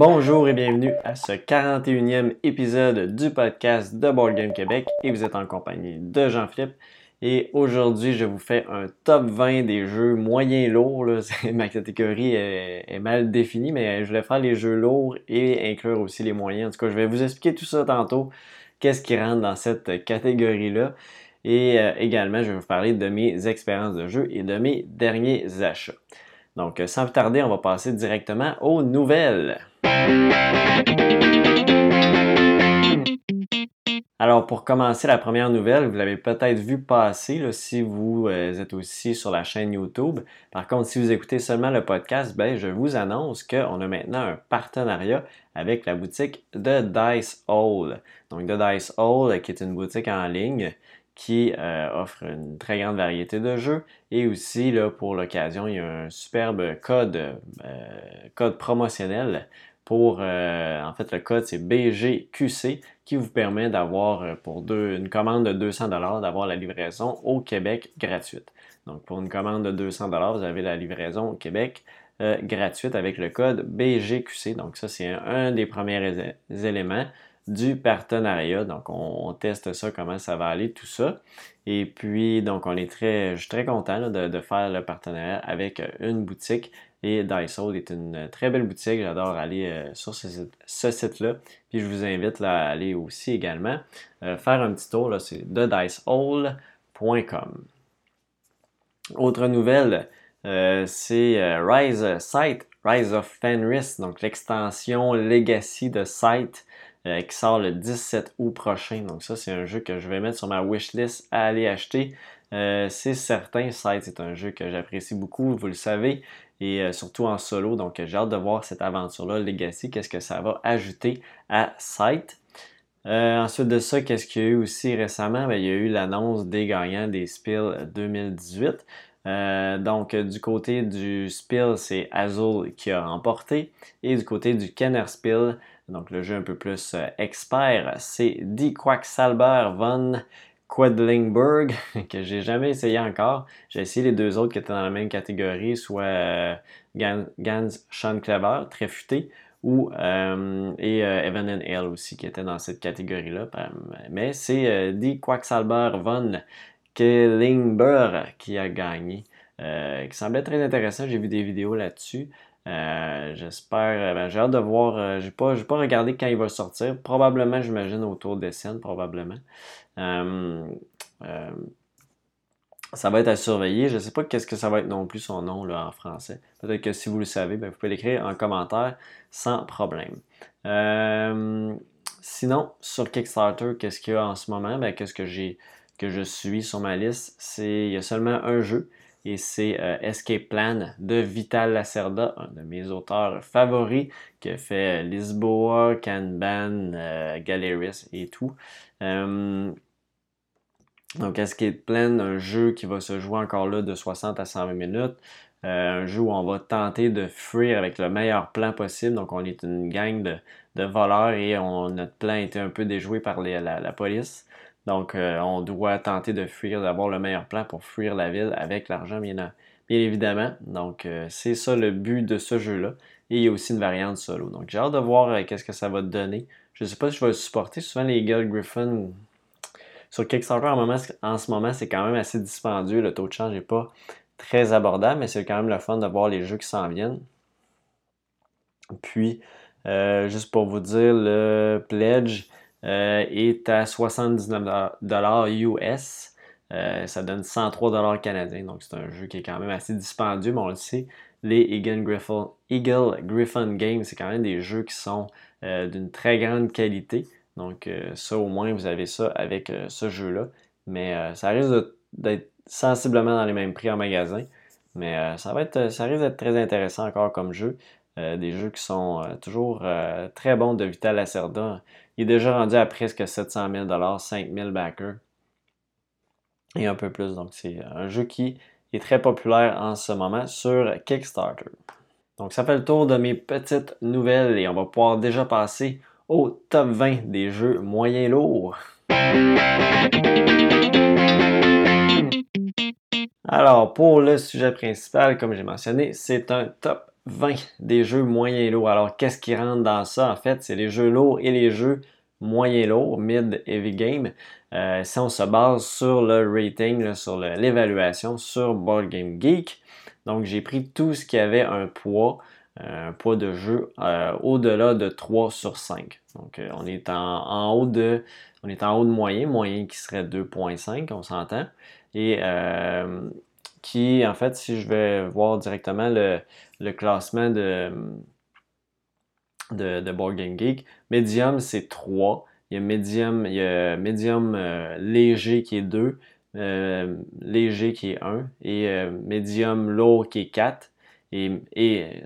Bonjour et bienvenue à ce 41e épisode du podcast de Board Game Québec et vous êtes en compagnie de Jean-Philippe. Et aujourd'hui, je vous fais un top 20 des jeux moyens lourds. Ma catégorie est, mal définie, mais je voulais faire les jeux lourds et inclure aussi les moyens. En tout cas, je vais vous expliquer tout ça tantôt, qu'est-ce qui rentre dans cette catégorie-là. Et euh, également, je vais vous parler de mes expériences de jeu et de mes derniers achats. Donc, sans plus tarder, on va passer directement aux nouvelles. Alors, pour commencer la première nouvelle, vous l'avez peut-être vu passer si vous euh, êtes aussi sur la chaîne YouTube. Par contre, si vous écoutez seulement le podcast, ben, je vous annonce qu'on a maintenant un partenariat avec la boutique de Dice Hole. Donc, de Dice Hole, qui est une boutique en ligne qui euh, offre une très grande variété de jeux. Et aussi, là, pour l'occasion, il y a un superbe code, euh, code promotionnel pour, euh, en fait, le code c'est BGQC qui vous permet d'avoir pour une commande de 200 d'avoir la livraison au Québec gratuite. Donc pour une commande de 200 vous avez la livraison au Québec gratuite avec le code BGQC. Donc ça c'est un, des premiers éléments du partenariat. Donc on, teste ça, comment ça va aller, tout ça. Et puis donc on est très, je suis très content de, faire le partenariat avec une boutique et Daiso est une très belle boutique. J'adore aller euh, sur ce, site-là. Puis je vous invite à aller aussi également euh, faire un petit tour. C'est thedicehole.com. Autre nouvelle, euh, c'est Rise Site, Rise of Fenris, donc l'extension Legacy de Site qui sort le 17 août prochain. Donc ça, c'est un jeu que je vais mettre sur ma wishlist à aller acheter. c'est certain, Site est un jeu que j'apprécie beaucoup, vous le savez et euh, surtout en solo. Donc, j'ai hâte de voir cette aventure-là, Legacy, qu'est-ce que ça va ajouter à. Euh, ensuite de ça, qu'est-ce qu'il y a eu aussi récemment? Ben, il y a eu l'annonce des gagnants des Spill 2018. Euh, donc, du côté du Spill, c'est Azul qui a remporté. Et du côté du Kenner Spill, donc le jeu un peu plus expert, c'est Die Quacksalber von Quedlingberg, que j'ai jamais essayé encore. J'ai essayé les deux autres qui étaient dans la même catégorie, soit euh, Gans, Sean Clever, très futé, ou euh, et euh, Evan and Hale aussi, qui était dans cette catégorie-là. Mais c'est Die Quacksalber von Quedlingberg qui a gagné, qui semblait très intéressant. J'ai vu des vidéos là-dessus. J'espère, ben, j'ai hâte de voir. j'ai pas, pas regardé quand il va sortir. Probablement, j'imagine, autour des scènes, probablement. Euh, euh, ça va être à surveiller. Je ne sais pas qu'est-ce que ça va être non plus son nom là, en français. Peut-être que si vous le savez, ben, vous pouvez l'écrire en commentaire sans problème. Euh, sinon, sur Kickstarter, qu'est-ce qu'il y a en ce moment? Ben, qu'est-ce que j'ai que je suis sur ma liste? C'est il y a seulement un jeu et c'est Escape Plan de Vital Lacerda, un de mes auteurs favoris, qui a fait Lisboa, Kanban, Galeris et tout. Donc, Escape Plan, un jeu qui va se jouer encore là de 60 à 120 minutes. Euh, un jeu où on va tenter de fuir avec le meilleur plan possible. Donc, on est une gang de, voleurs et notre plan a été un peu déjoué par la, police. Donc, euh, on doit tenter de fuir, d'avoir le meilleur plan pour fuir la ville avec l'argent, bien, bien, évidemment. Donc, euh, c'est ça le but de ce jeu-là. Et il y a aussi une variante solo. Donc, j'ai hâte de voir qu'est-ce que ça va donner. Je ne sais pas si je vais le supporter. Souvent, les Eagle Griffin sur Kickstarter, en, ce moment, c'est quand même assez dispendieux. Le taux de change n'est pas très abordable, mais c'est quand même le fun de voir les jeux qui s'en viennent. Puis, euh, juste pour vous dire, le pledge euh, est à 79$ US. Euh, ça donne 103$ canadiens. Donc, c'est un jeu qui est quand même assez dispendieux, mais on le sait. Les Eagle Griffin, Games, c'est quand même des jeux qui sont d'une très grande qualité. Donc euh, ça au moins vous avez ça avec euh, ce jeu-là. Mais euh, ça risque d'être sensiblement dans les mêmes prix en magasin. Mais ça, va être, ça risque d'être très intéressant encore comme jeu. des jeux qui sont toujours très bons de Vital Lacerda. Il est déjà rendu à presque 700 000 5 000 backers et un peu plus. Donc c'est un jeu qui est très populaire en ce moment sur Kickstarter. Donc ça fait le tour de mes petites nouvelles et on va pouvoir déjà passer au top 20 des jeux moyens lourds. Alors, pour le sujet principal, comme j'ai mentionné, c'est un top 20 des jeux moyens lourds. Alors, qu'est-ce qui rentre dans ça? En fait, c'est les jeux lourds et les jeux moyens lourds, mid heavy game. Euh, si on se base sur le rating, sur l'évaluation sur Board Game Geek. Donc, j'ai pris tout ce qui avait un poids, euh, un poids de jeu euh, au-delà de 3 sur 5. Donc, on est en, haut de on est en haut de moyen, moyen qui serait 2.5, on s'entend. Et qui, en fait, si je vais voir directement le, classement de, de, Board Game Geek, Medium, c'est 3. Il y a Medium, euh, léger qui est 2, euh, léger qui est 1, et euh, Medium lourd qui est 4. Et, et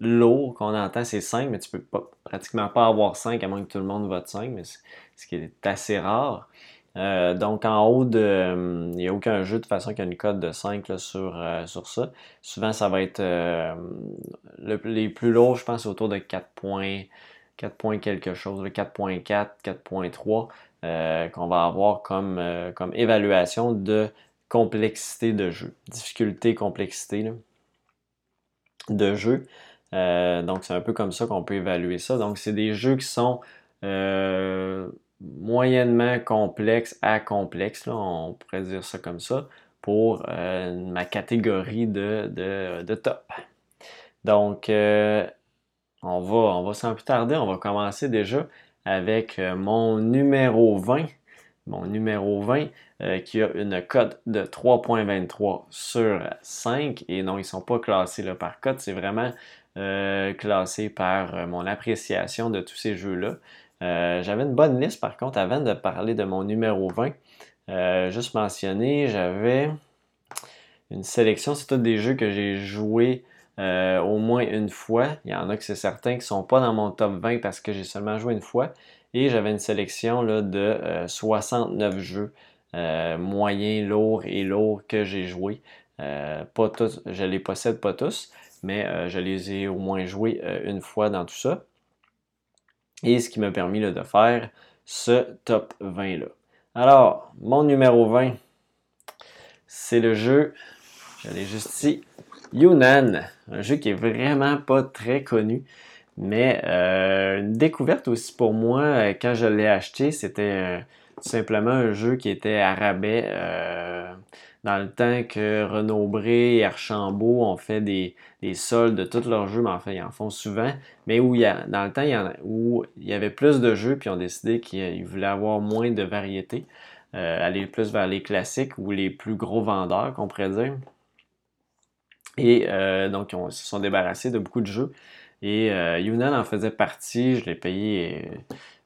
lourd qu'on entend, c'est 5, mais tu peux pas, pratiquement pas avoir 5 à moins que tout le monde vote 5, mais ce qui est assez rare. Euh, donc en haut. Euh, il n'y a aucun jeu de façon qui a une cote de 5 sur, euh, sur ça. Souvent, ça va être les plus lourds, je pense, autour de 4 points, 4 points quelque chose, 4.4, 4.3, qu'on va avoir comme, comme évaluation de complexité de jeu. Difficulté, complexité de jeu. donc c'est un peu comme ça qu'on peut évaluer ça. Donc c'est des jeux qui sont moyennement complexe à complexe, on pourrait dire ça comme ça, pour euh, ma catégorie de, top. Donc, euh, on va, on va sans plus tarder, on va commencer déjà avec euh, mon numéro 20. Mon numéro 20 qui a une cote de 3.23 sur 5. Et non, ils ne sont pas classés là, par cote, c'est vraiment classé par mon appréciation de tous ces jeux-là. Euh, j'avais une bonne liste par contre avant de parler de mon numéro 20. Euh, juste mentionné, j'avais une sélection, c'est tous des jeux que j'ai joués euh, au moins une fois. Il y en a que c'est certain qui ne sont pas dans mon top 20 parce que j'ai seulement joué une fois. Et j'avais une sélection là, de 69 jeux moyens, lourds et lourds que j'ai joués. pas tous, je les possède pas tous, mais je les ai au moins joués une fois dans tout ça et ce qui m'a permis de faire ce top 20-là. Alors, mon numéro 20, c'est le jeu, j'allais juste ici, Yunnan, un jeu qui est vraiment pas très connu, mais euh, une découverte aussi pour moi euh, quand je l'ai acheté, c'était euh, simplement un jeu qui était à rabais dans le temps que Renaud Bré et Archambault ont fait des, soldes de tous leurs jeux, mais en fait, ils en font souvent, mais où il y dans le temps où il y avait plus de jeux, puis ils ont décidé qu'ils voulaient avoir moins de variété, euh, aller plus vers les classiques ou les plus gros vendeurs, qu'on pourrait dire. Et euh, donc, ils, se sont débarrassés de beaucoup de jeux. Et euh, en faisait partie, je l'ai payé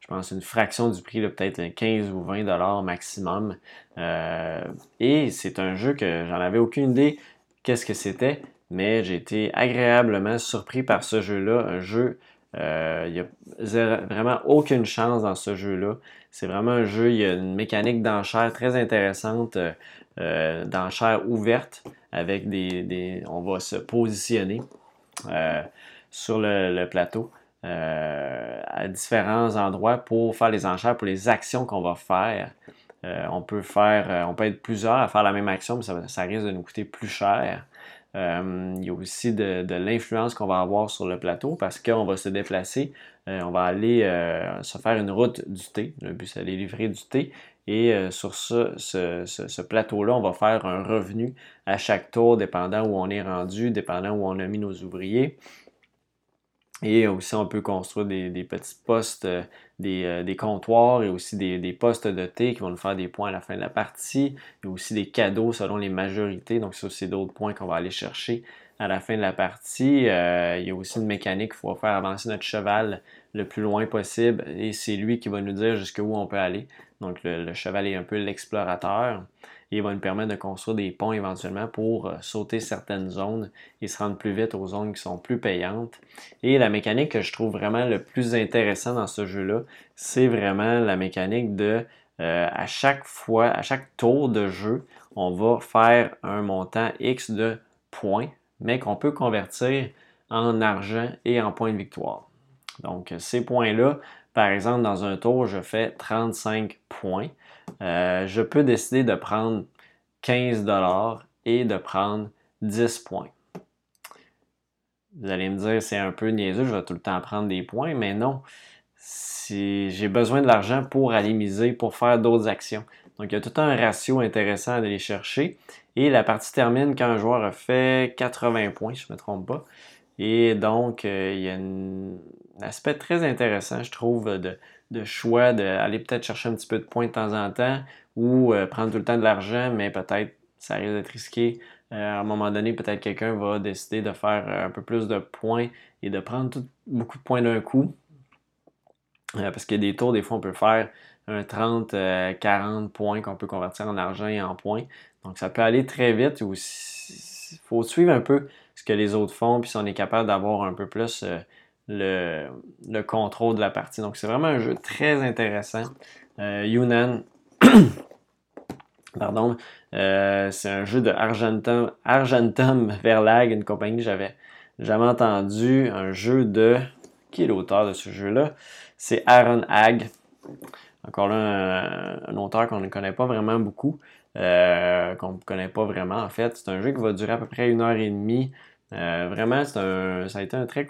je pense, une fraction du prix, peut-être 15 ou 20 dollars maximum. Euh, et c'est un jeu que j'en avais aucune idée qu'est-ce que c'était, mais j'ai été agréablement surpris par ce jeu-là. Un jeu, euh, il n'y a vraiment aucune chance dans ce jeu-là. C'est vraiment un jeu, il y a une mécanique d'enchère très intéressante, euh, d'enchère ouverte, avec des, On va se positionner sur le plateau. Euh, à différents endroits pour faire les enchères, pour les actions qu'on va faire. Euh, on peut faire, euh, on peut être plusieurs à faire la même action, mais ça, risque de nous coûter plus cher. il y a aussi de, l'influence qu'on va avoir sur le plateau parce qu'on va se déplacer, on va aller se faire une route du thé. Le but, c'est d'aller livrer du thé. Et sur ce plateau-là, on va faire un revenu à chaque tour, dépendant où on est rendu, dépendant où on a mis nos ouvriers. Et aussi, on peut construire des, petits postes, euh, euh, des, comptoirs et aussi des, postes de thé qui vont nous faire des points à la fin de la partie. Il y a aussi des cadeaux selon les majorités. Donc, ça, c'est d'autres points qu'on va aller chercher à la fin de la partie. Euh, il y a aussi une mécanique il faut faire avancer notre cheval le plus loin possible et c'est lui qui va nous dire jusqu'où on peut aller. Donc, le cheval est un peu l'explorateur il va nous permettre de construire des ponts éventuellement pour euh, sauter certaines zones et se rendre plus vite aux zones qui sont plus payantes. Et la mécanique que je trouve vraiment le plus intéressant dans ce jeu-là, c'est vraiment la mécanique de euh, à chaque fois, à chaque tour de jeu, on va faire un montant X de points, mais qu'on peut convertir en argent et en points de victoire. Donc, ces points-là, par exemple, dans un tour, je fais 35 points. Euh, je peux décider de prendre 15 dollars et de prendre 10 points. Vous allez me dire, c'est un peu niaiseux, je vais tout le temps prendre des points, mais non. J'ai besoin de l'argent pour aller miser, pour faire d'autres actions. Donc, il y a tout un ratio intéressant à aller chercher. Et la partie termine quand un joueur a fait 80 points, si je ne me trompe pas. Et donc, euh, il y a un aspect très intéressant, je trouve, de, choix, d'aller peut-être chercher un petit peu de points de temps en temps ou euh, prendre tout le temps de l'argent, mais peut-être ça risque d'être risqué. Euh, à un moment donné, peut-être quelqu'un va décider de faire un peu plus de points et de prendre beaucoup de points d'un coup. parce qu'il y a des tours, des fois, on peut faire un 30, 40 points qu'on peut convertir en argent et en points. Donc, ça peut aller très vite. Il faut suivre un peu ce que les autres font, puis si on est capable d'avoir un peu plus euh, le, contrôle de la partie. Donc, c'est vraiment un jeu très intéressant. Euh, Yunnan, pardon, euh, c'est un jeu de Argentum, Argentum Verlag, une compagnie que j'avais jamais entendu. Un jeu de. Qui est l'auteur de ce jeu-là? C'est Aaron Hag. Encore là, un auteur qu'on ne connaît pas vraiment beaucoup. Euh, qu'on ne connaît pas vraiment en fait. C'est un jeu qui va durer à peu près une heure et demie. Euh, vraiment, ça a été un très,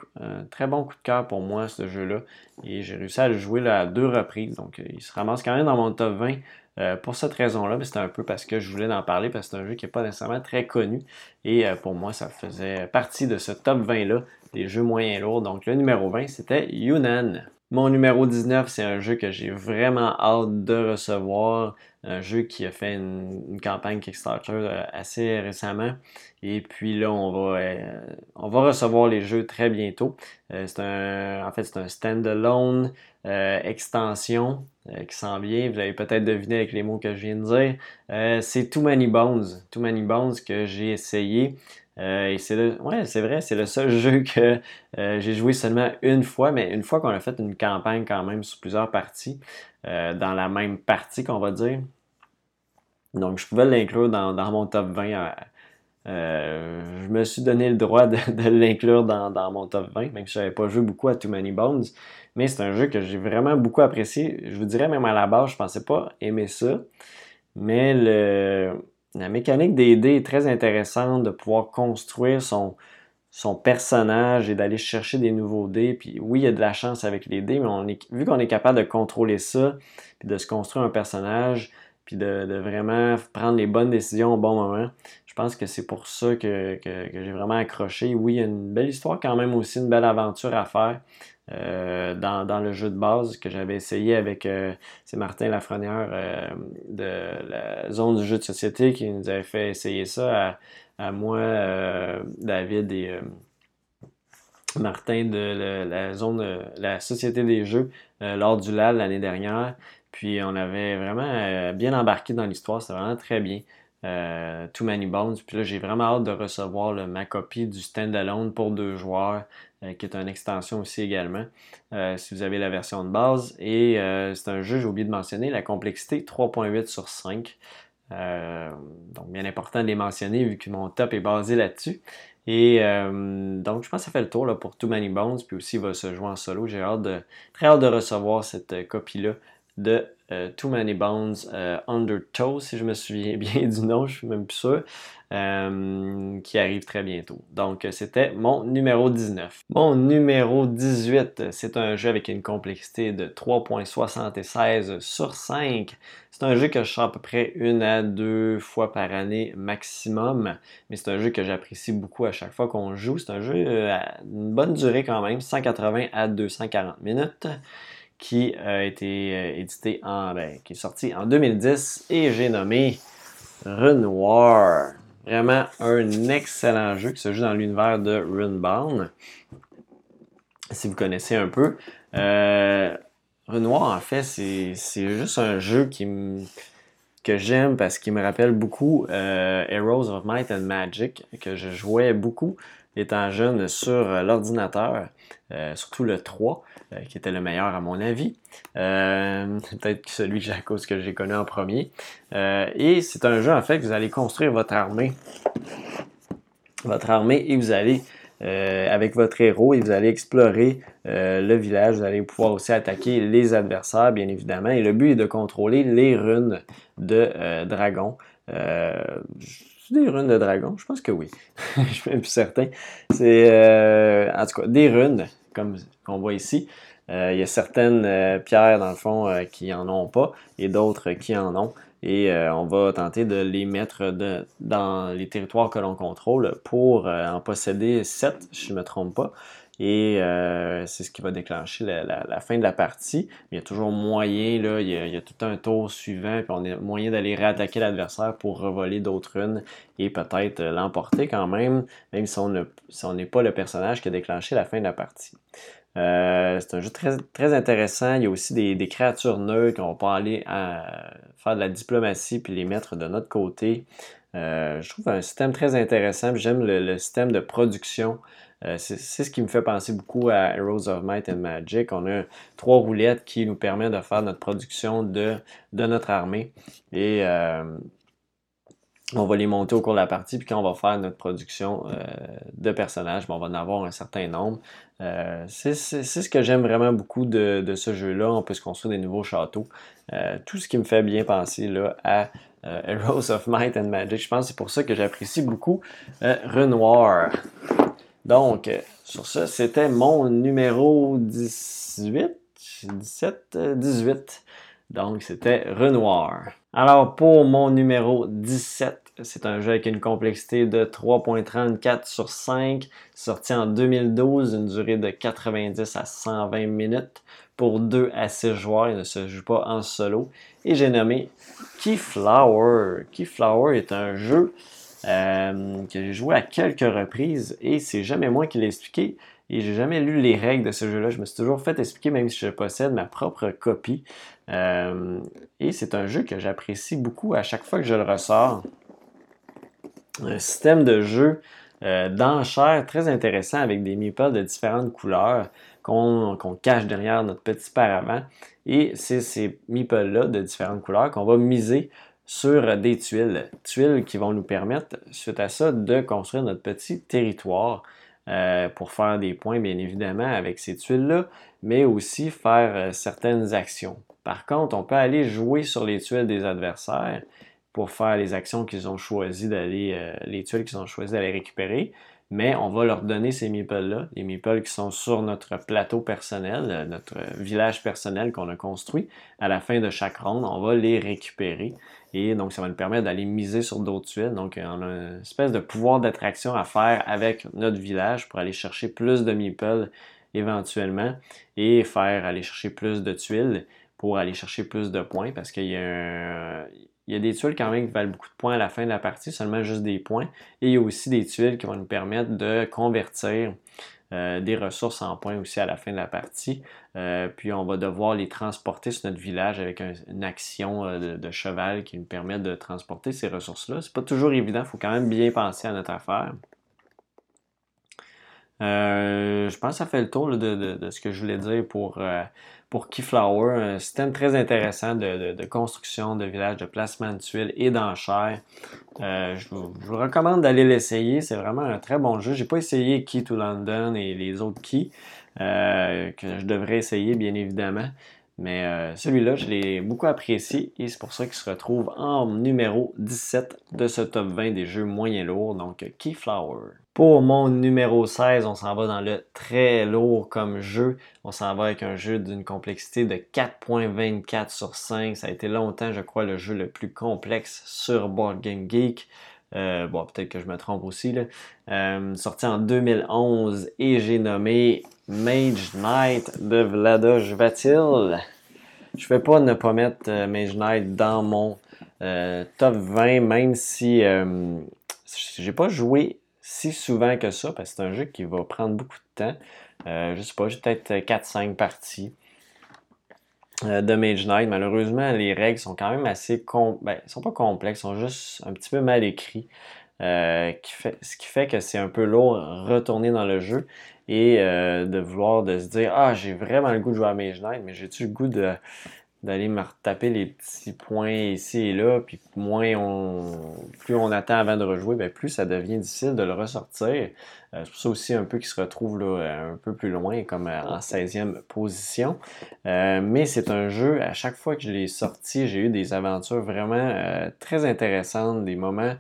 bon coup de cœur pour moi, ce jeu-là. Et j'ai réussi à le jouer à deux reprises. Donc, il se ramasse quand même dans mon top 20 euh, pour cette raison-là. Mais c'était un peu parce que je voulais en parler, parce que c'est un jeu qui n'est pas nécessairement très connu. Et pour moi, ça faisait partie de ce top 20-là, des jeux moyens lourds. Donc, le numéro 20, c'était Yunnan. Mon numéro 19, c'est un jeu que j'ai vraiment hâte de recevoir. Un jeu qui a fait une, campagne Kickstarter euh, assez récemment. Et puis là, on va, euh, on va recevoir les jeux très bientôt. Euh, c'est un, en fait, c'est un standalone extension qui sent bien. Vous avez peut-être deviné avec les mots que je viens de dire. c'est Too Many Bones. Too Many Bones que j'ai essayé. Euh, et c'est ouais, c'est vrai, c'est le seul jeu que euh, j'ai joué seulement une fois, mais une fois qu'on a fait une campagne quand même sur plusieurs parties, euh, dans la même partie qu'on va dire. Donc je pouvais l'inclure dans, mon top 20. je me suis donné le droit de, l'inclure dans, mon top 20, même si je n'avais pas joué beaucoup à Too Many Bones. Mais c'est un jeu que j'ai vraiment beaucoup apprécié. Je vous dirais même à la base, je pensais pas aimer ça. Mais la mécanique des dés est très intéressante de pouvoir construire son, son personnage et d'aller chercher des nouveaux dés. Puis oui, il y a de la chance avec les dés, mais vu qu'on est capable de contrôler ça, puis de se construire un personnage, puis de, vraiment prendre les bonnes décisions au bon moment, je pense que c'est pour ça que, que j'ai vraiment accroché. Oui, il y a une belle histoire quand même aussi, une belle aventure à faire. Euh, dans, le jeu de base que j'avais essayé avec euh, c'est Martin Lafrenière euh, de la zone du jeu de société qui nous avait fait essayer ça à, moi, David et Martin de la, zone la société des jeux lors du LAL l'année dernière. Puis on avait vraiment bien embarqué dans l'histoire, c'était vraiment très bien. Too Many Bones. Puis là, j'ai vraiment hâte de recevoir ma copie du standalone pour deux joueurs euh, qui est une extension aussi également, euh, si vous avez la version de base. Et euh, c'est un jeu, j'ai oublié de mentionner, la complexité 3.8 sur 5. donc bien important de les mentionner vu que mon top est basé là-dessus. Et donc je pense que ça fait le tour là, pour Too Many Bones, puis aussi il va se jouer en solo. J'ai hâte de, très hâte de recevoir cette copie-là de euh, Too Many Bones euh, Undertow, si je me souviens bien du nom, je suis même plus sûr, euh, qui arrive très bientôt. Donc, c'était mon numéro 19. Mon numéro 18, c'est un jeu avec une complexité de 3.76 sur 5. C'est un jeu que je sors à peu près une à deux fois par année maximum, mais c'est un jeu que j'apprécie beaucoup à chaque fois qu'on joue. C'est un jeu à une bonne durée quand même, 180 à 240 minutes qui a été euh, édité en, ben, qui est sorti en 2010 et j'ai nommé Renoir. Vraiment un excellent jeu qui se joue dans l'univers de Runebound. Si vous connaissez un peu. Euh, Renoir, en fait, c'est juste un jeu qui que j'aime parce qu'il me rappelle beaucoup euh, Heroes of Might and Magic, que je jouais beaucoup étant jeune sur l'ordinateur, surtout le 3. Euh, qui était le meilleur à mon avis. Euh, peut-être celui que à que j'ai connu en premier. Euh, et c'est un jeu en fait que vous allez construire votre armée. Votre armée et vous allez avec votre héros et vous allez explorer le village. Vous allez pouvoir aussi attaquer les adversaires, bien évidemment. Et le but est de contrôler les runes de dragon. C'est des runes de dragon? Je pense que oui. je suis même plus certain. C'est euh, en tout cas des runes, comme on voit ici. Euh, il y a certaines euh, pierres, dans le fond, qui en ont pas et d'autres qui en ont. Et on va tenter de les mettre dans les territoires que l'on contrôle pour en posséder 7, si je ne me trompe pas. Et euh, c'est ce qui va déclencher la, fin de la partie. il y a toujours moyen, là, il, y a, tout un tour suivant, puis on a moyen d'aller réattaquer l'adversaire pour revoler d'autres runes et peut-être euh, l'emporter quand même, même si on n'est pas le personnage qui a déclenché la fin de la partie. Euh, c'est un jeu très, intéressant. Il y a aussi des, créatures neutres qu'on pas aller faire de la diplomatie puis les mettre de notre côté. je trouve un système très intéressant. J'aime le, système de production euh, c'est ce qui me fait penser beaucoup à Heroes of Might and Magic. On a trois roulettes qui nous permettent de faire notre production de, notre armée. Et euh, on va les monter au cours de la partie, puis quand on va faire notre production euh, de personnages, on va en avoir un certain nombre. c'est ce que j'aime vraiment beaucoup de, ce jeu-là. On peut se construire des nouveaux châteaux. tout ce qui me fait bien penser là, à Heroes of Might and Magic. Je pense que c'est pour ça que j'apprécie beaucoup Renoir. Donc, sur ça, c'était mon numéro 18, 17, 18. Donc, c'était Renoir. Alors, pour mon numéro 17, c'est un jeu avec une complexité de 3.34 sur 5, sorti en 2012, une durée de 90 à 120 minutes pour 2 à 6 joueurs. Il ne se joue pas en solo. Et j'ai nommé Keyflower. Keyflower est un jeu euh, que j'ai joué à quelques reprises et c'est jamais moi qui l'ai expliqué. Et j'ai jamais lu les règles de ce jeu-là. Je me suis toujours fait expliquer, même si je possède ma propre copie. Euh, et c'est un jeu que j'apprécie beaucoup à chaque fois que je le ressors. Un système de jeu euh, d'enchères très intéressant avec des meeples de différentes couleurs qu'on cache derrière notre petit paravent. Et c'est ces meeples-là de différentes couleurs qu'on va miser sur des tuiles. Tuiles qui vont nous permettre, suite à ça, de construire notre petit territoire euh, pour faire des points, bien évidemment, avec ces tuiles-là, mais aussi faire euh, certaines actions. Par contre, on peut aller jouer sur les tuiles des adversaires pour faire les actions qu'ils ont choisi d'aller, euh, les tuiles qu'ils ont choisi d'aller récupérer mais on va leur donner ces meeples-là, les meeples qui sont sur notre plateau personnel, notre village personnel qu'on a construit. À la fin de chaque ronde, on va les récupérer. Et donc, ça va nous permettre d'aller miser sur d'autres tuiles. Donc, on a une espèce de pouvoir d'attraction à faire avec notre village pour aller chercher plus de meeples éventuellement et faire aller chercher plus de tuiles pour aller chercher plus de points parce qu'il y a des tuiles quand même qui valent beaucoup de points à la fin de la partie, seulement juste des points. Et il y a aussi des tuiles qui vont nous permettre de convertir euh, des ressources en points aussi à la fin de la partie. Euh, puis on va devoir les transporter sur notre village avec une action euh, de, cheval qui nous permet de transporter ces ressources-là. C'est pas toujours évident, il faut quand même bien penser à notre affaire. je pense que ça fait le tour de, ce que je voulais dire pour pour Keyflower, un système très intéressant de, construction de village, de placement de tuiles et d'enchères. Euh, je, vous, recommande d'aller l'essayer, c'est vraiment un très bon jeu. J'ai pas essayé Key to London et les autres Keys, euh, que je devrais essayer bien évidemment. Mais euh, celui-là, je l'ai beaucoup apprécié et c'est pour ça qu'il se retrouve en numéro 17 de ce top 20 des jeux moyens lourds, donc Keyflower. Pour mon numéro 16, on s'en va dans le très lourd comme jeu. On s'en va avec un jeu d'une complexité de 4.24 sur 5. Ça a été longtemps, je crois, le jeu le plus complexe sur Board Game Geek. Euh, bon, peut-être que je me trompe aussi. Là. Euh, sorti en 2011 et j'ai nommé Mage Knight de Vlada Vatil. Je ne vais pas ne pas mettre euh, Mage Knight dans mon top 20, même si j'ai pas joué si souvent que ça, parce que c'est un jeu qui va prendre beaucoup de temps. Euh, je sais pas, j'ai peut-être 4-5 parties euh, de Mage Knight. Malheureusement, les règles sont quand même assez... Com ben, sont pas complexes, sont juste un petit peu mal écrits. Euh, ce qui fait que c'est un peu lourd retourner dans le jeu et de vouloir de se dire ah j'ai vraiment le goût de jouer à Mage Knight mais j'ai-tu le goût de d'aller me retaper les petits points ici et là, puis moins on, plus on attend avant de rejouer, bien plus ça devient difficile de le ressortir. Euh, c'est pour ça aussi un peu qu'il se retrouve là, un peu plus loin, comme euh, en 16e position. Euh, mais c'est un jeu, à chaque fois que je l'ai sorti, j'ai eu des aventures vraiment très intéressantes, des moments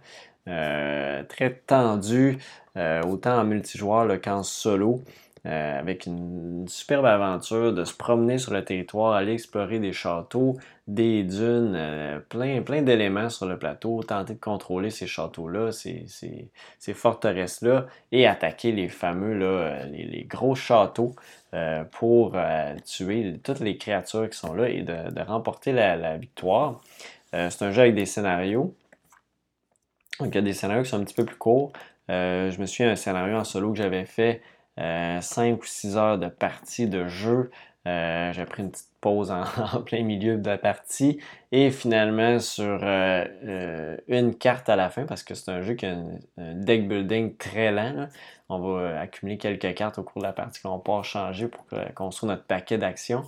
très tendu, autant en multijoueur qu'en solo. Euh, avec une, superbe aventure de se promener sur le territoire, aller explorer des châteaux, des dunes, euh, plein, plein d'éléments sur le plateau, tenter de contrôler ces châteaux-là, ces, ces, forteresses-là, et attaquer les fameux, là, euh, les, gros châteaux pour tuer toutes les créatures qui sont là et de, remporter la, victoire. c'est un jeu avec des scénarios. Donc, il y a des scénarios qui sont un petit peu plus courts. je me souviens d'un scénario en solo que j'avais fait 5 euh, ou 6 heures de partie de jeu. Euh, j'ai pris une petite pause en, plein milieu de la partie et finalement sur euh, une carte à la fin parce que c'est un jeu qui a un, deck building très lent. On va accumuler quelques cartes au cours de la partie qu'on va changer pour construire notre paquet d'actions.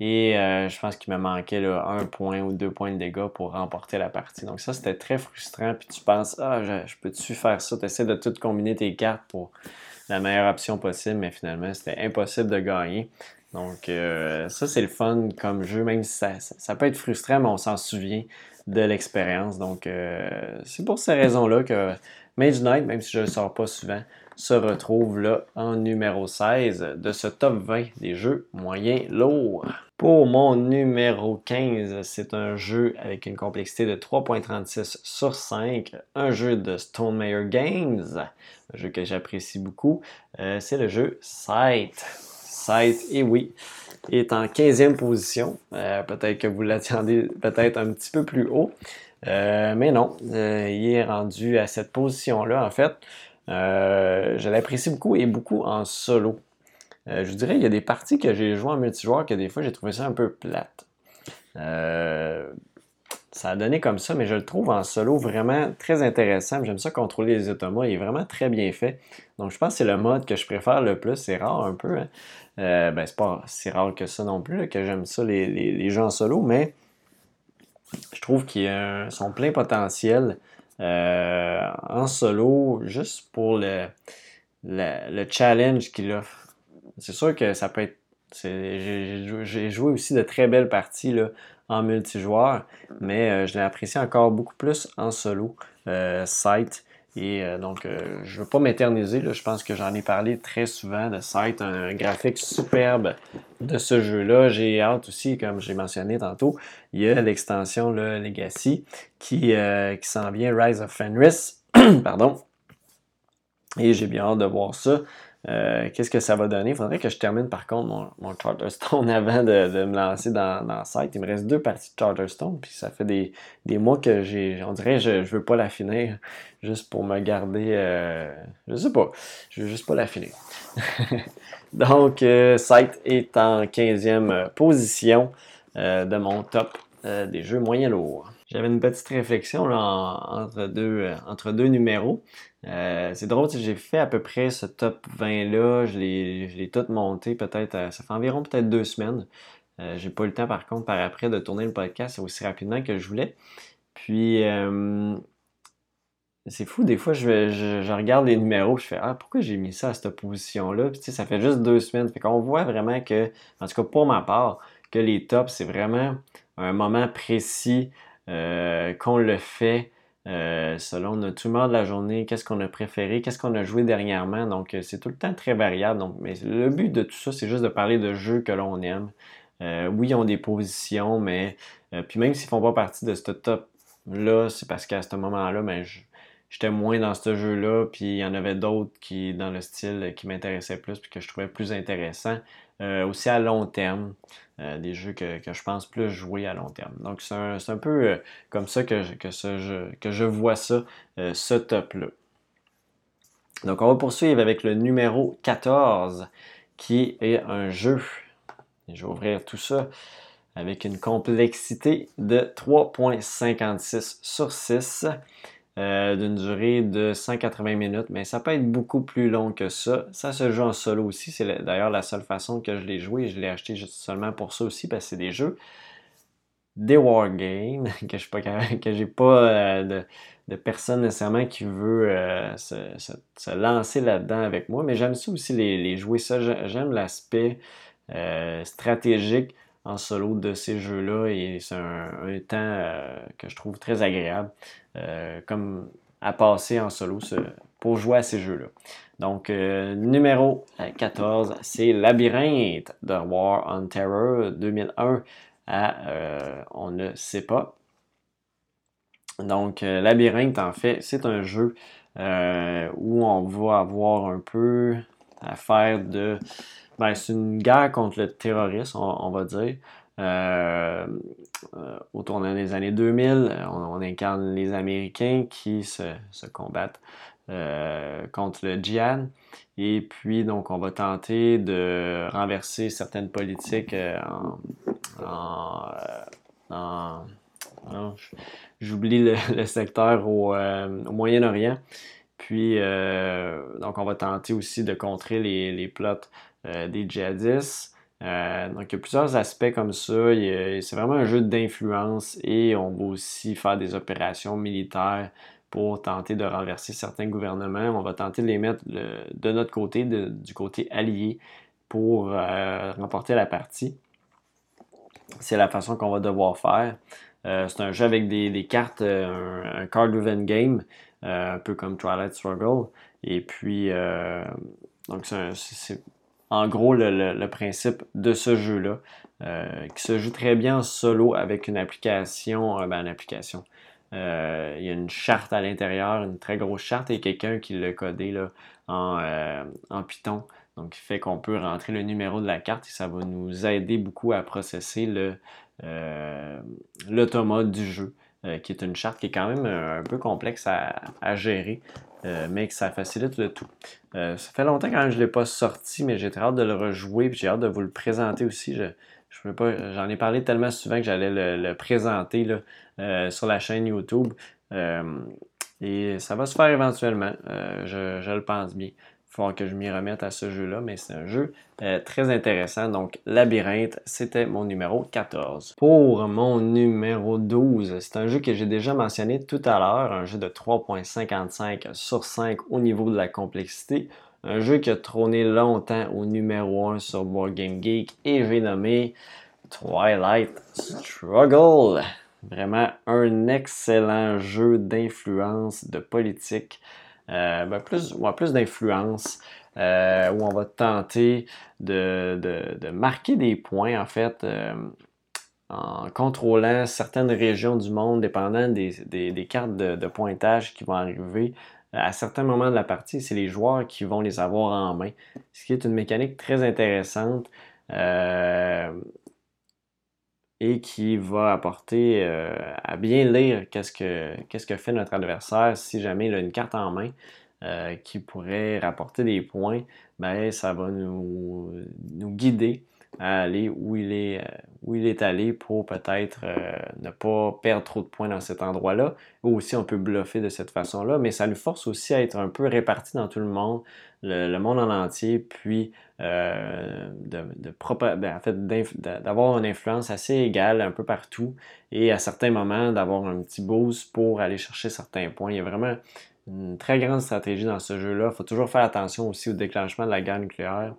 Et je pense qu'il me manquait un point ou deux points de dégâts pour remporter la partie. Donc ça, c'était très frustrant. Puis tu penses, ah, je, je peux-tu faire ça? Tu essaies de tout combiner tes cartes pour la meilleure option possible, mais finalement, c'était impossible de gagner. Donc, euh, ça, c'est le fun comme jeu, même si ça, peut être frustrant, mais on s'en souvient de l'expérience. Donc, euh, c'est pour ces raisons-là que Mage Knight, même si je ne le sors pas souvent, se retrouve là en numéro 16 de ce top 20 des jeux moyens lourds. Pour mon numéro 15, c'est un jeu avec une complexité de 3.36 sur 5, un jeu de Stone Meyer Games, un jeu que j'apprécie beaucoup. Euh, c'est le jeu Sight. Sight, et oui, est en 15e position. Euh, peut-être que vous l'attendez peut-être un petit peu plus haut. Euh, mais non, il est rendu à cette position-là. En fait, je l'apprécie beaucoup et beaucoup en solo. Je vous dirais, il y a des parties que j'ai jouées en multijoueur que des fois j'ai trouvé ça un peu plate. Ça a donné comme ça, mais je le trouve en solo vraiment très intéressant. J'aime ça contrôler les automates. Il est vraiment très bien fait. Donc, je pense que c'est le mode que je préfère le plus. C'est rare un peu. Hein. Euh, ben, c'est pas si rare que ça non plus, que j'aime ça, les, jeux en solo, mais je trouve qu'ils sont plein potentiel euh, en solo, juste pour le, le, challenge qu'il offre. C'est sûr que ça peut être. J'ai joué aussi de très belles parties là, en multijoueur, mais euh, je l'ai apprécié encore beaucoup plus en solo, euh, Sight. Et euh, donc, je ne veux pas m'éterniser, je pense que j'en ai parlé très souvent de Sight, un, graphique superbe de ce jeu-là. J'ai hâte aussi, comme j'ai mentionné tantôt, il y a l'extension Legacy qui, qui s'en vient, Rise of Fenris. Pardon. Et j'ai bien hâte de voir ça. Euh, qu'est-ce que ça va donner? Il faudrait que je termine par contre mon, Charterstone avant de, me lancer dans, dans le site. Il me reste deux parties de Charterstone, puis ça fait des, mois que j'ai. On dirait je, ne veux pas la finir juste pour me garder. Euh, je sais pas. Je veux juste pas la finir. Donc, euh, Site est en 15e position de mon top des jeux moyens lourds. J'avais une petite réflexion entre, deux, entre deux numéros. Euh, c'est drôle, j'ai fait à peu près ce top 20-là, je l'ai tout monté peut-être, euh, ça fait environ peut-être deux semaines. Euh, j'ai pas eu le temps par contre par après de tourner le podcast aussi rapidement que je voulais. Puis c'est fou, des fois je, je, regarde les numéros, je fais Ah, pourquoi j'ai mis ça à cette position-là? Puis ça fait juste deux semaines. Fait qu'on voit vraiment que, en tout cas pour ma part, que les tops, c'est vraiment un moment précis qu'on le fait. Euh, selon notre humeur de la journée, qu'est-ce qu'on a préféré, qu'est-ce qu'on a joué dernièrement. Donc, euh, c'est tout le temps très variable. Donc, mais le but de tout ça, c'est juste de parler de jeux que l'on aime. Euh, oui, ils ont des positions, mais puis même s'ils font pas partie de ce top-là, c'est parce qu'à ce moment-là, ben, j'étais moins dans ce jeu-là, puis il y en avait d'autres qui, dans le style, qui m'intéressaient plus, puis que je trouvais plus intéressant. Aussi à long terme. Euh, des jeux que, je pense plus jouer à long terme. Donc c'est un, peu euh, comme ça que, que, je vois ça, euh, ce top-là. Donc on va poursuivre avec le numéro 14 qui est un jeu. je vais ouvrir tout ça avec une complexité de 3.56 sur 6. Euh, d'une durée de 180 minutes, mais ça peut être beaucoup plus long que ça. Ça se joue en solo aussi. C'est d'ailleurs la seule façon que je l'ai joué. Je l'ai acheté juste seulement pour ça aussi, parce que c'est des jeux, des wargames, que je j'ai pas euh, de, personne nécessairement qui veut euh, se, lancer là-dedans avec moi. Mais j'aime ça aussi les, jouer ça. J'aime l'aspect stratégique en solo de ces jeux-là et c'est un, temps que je trouve très agréable. Euh, comme à passer en solo pour jouer à ces jeux-là. Donc, numéro 14, c'est Labyrinthe de War on Terror 2001 à On ne sait pas. Donc, Labyrinthe, en fait, c'est un jeu où on va avoir un peu à faire de ben, c'est une guerre contre le terrorisme, on, va dire. Euh, euh, autour des années 2000, on, incarne les Américains qui se, combattent euh, contre le djihad. Et puis, donc, on va tenter de renverser certaines politiques en, j'oublie le, secteur au, Moyen-Orient. Puis, donc, on va tenter aussi de contrer les, les plots euh, des djihadistes. Euh, donc, il y a plusieurs aspects comme ça. C'est vraiment un jeu d'influence et on va aussi faire des opérations militaires pour tenter de renverser certains gouvernements. On va tenter de les mettre de notre côté, du côté allié, pour euh, remporter la partie. C'est la façon qu'on va devoir faire. c'est un jeu avec des, cartes, un, card-driven game, un peu comme Twilight Struggle. Et puis, donc c'est en gros le, principe de ce jeu-là, euh, qui se joue très bien en solo avec une application, euh, ben, une application. Euh, il y a une charte à l'intérieur, une très grosse charte, et quelqu'un qui l'a codé en, Python. Donc, qui fait qu'on peut rentrer le numéro de la carte et ça va nous aider beaucoup à processer l'automate du jeu, qui est une charte qui est quand même un peu complexe à gérer. Euh, mais que ça facilite le tout. Euh, ça fait longtemps quand je ne l'ai pas sorti, mais j'ai très hâte de le rejouer, puis j'ai hâte de vous le présenter aussi. Je, je pas, j'en ai parlé tellement souvent que j'allais le, présenter là, euh, sur la chaîne YouTube. et ça va se faire éventuellement, je, je, le pense bien faut que je m'y remette à ce jeu-là, mais c'est un jeu euh, très intéressant. Donc, Labyrinthe, c'était mon numéro 14. Pour mon numéro 12, c'est un jeu que j'ai déjà mentionné tout à l'heure, un jeu de 3.55 sur 5 au niveau de la complexité. Un jeu qui a trôné longtemps au numéro 1 sur Board Game Geek et j'ai nommé Twilight Struggle. Vraiment un excellent jeu d'influence, de politique. Euh, ben, plus, plus d'influence, euh, où on va tenter de, marquer des points, en fait, euh, en contrôlant certaines régions du monde, dépendant des, cartes de, pointage qui vont arriver. À certains moments de la partie, c'est les joueurs qui vont les avoir en main, ce qui est une mécanique très intéressante et qui va apporter euh, à bien lire qu'est-ce que, fait notre adversaire si jamais il a une carte en main euh, qui pourrait rapporter des points, ben, ça va nous, guider à aller où il est, euh, allé pour peut-être ne pas perdre trop de points dans cet endroit-là. Ou aussi, on peut bluffer de cette façon-là, mais ça nous force aussi à être un peu réparti dans tout le monde, le, monde en entier, puis euh, de, ben, en fait, d'avoir une influence assez égale un peu partout et à certains moments d'avoir un petit boost pour aller chercher certains points. Il y a vraiment une très grande stratégie dans ce jeu-là. Il faut toujours faire attention aussi au déclenchement de la guerre nucléaire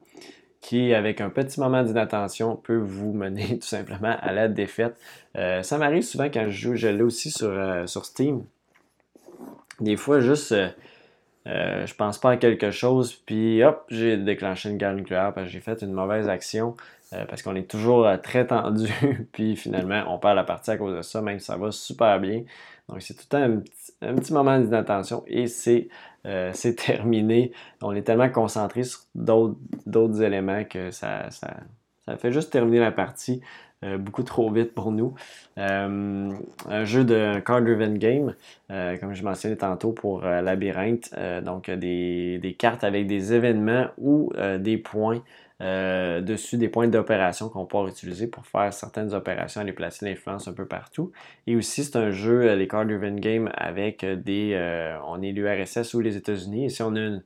qui, avec un petit moment d'inattention, peut vous mener tout simplement à la défaite. Euh, ça m'arrive souvent quand je joue, je l'ai aussi sur, euh, sur Steam. Des fois, juste, euh, je pense pas à quelque chose, puis hop, j'ai déclenché une guerre nucléaire parce que j'ai fait une mauvaise action, parce qu'on est toujours très tendu, puis finalement, on perd la partie à cause de ça, même si ça va super bien. Donc, c'est tout un un petit moment d'inattention et c'est euh, terminé. On est tellement concentré sur d'autres éléments que ça, ça, fait juste terminer la partie euh, beaucoup trop vite pour nous. Euh, un jeu de card-driven game, comme je mentionnais tantôt pour Labyrinthe, donc des, des, cartes avec des événements ou des points euh, dessus des points d'opération qu'on peut utiliser pour faire certaines opérations, aller placer l'influence un peu partout. Et aussi, c'est un jeu, euh, les Card Driven Game, avec des. Euh, on est l'URSS ou les États-Unis. Et si on a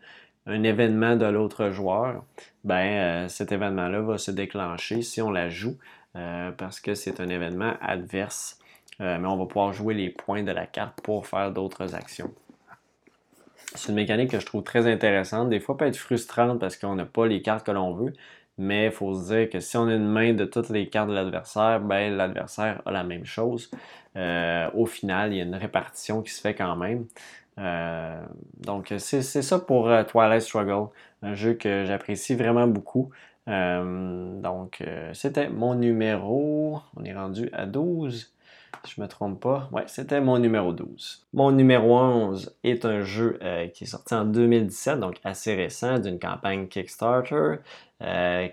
un événement de l'autre joueur, ben cet événement-là va se déclencher si on la joue parce que c'est un événement adverse. mais on va pouvoir jouer les points de la carte pour faire d'autres actions. C'est une mécanique que je trouve très intéressante. Des fois, peut être frustrante parce qu'on n'a pas les cartes que l'on veut. mais il faut se dire que si on a une main de toutes les cartes de l'adversaire, ben l'adversaire a la même chose. Euh, au final, il y a une répartition qui se fait quand même. Euh, donc, c'est ça pour euh, Twilight Struggle, un jeu que j'apprécie vraiment beaucoup. Donc, c'était mon numéro. On est rendu à 12 si je me trompe pas. Ouais, c'était mon numéro 12. Mon numéro 11 est un jeu qui est sorti en 2017, donc assez récent, d'une campagne Kickstarter,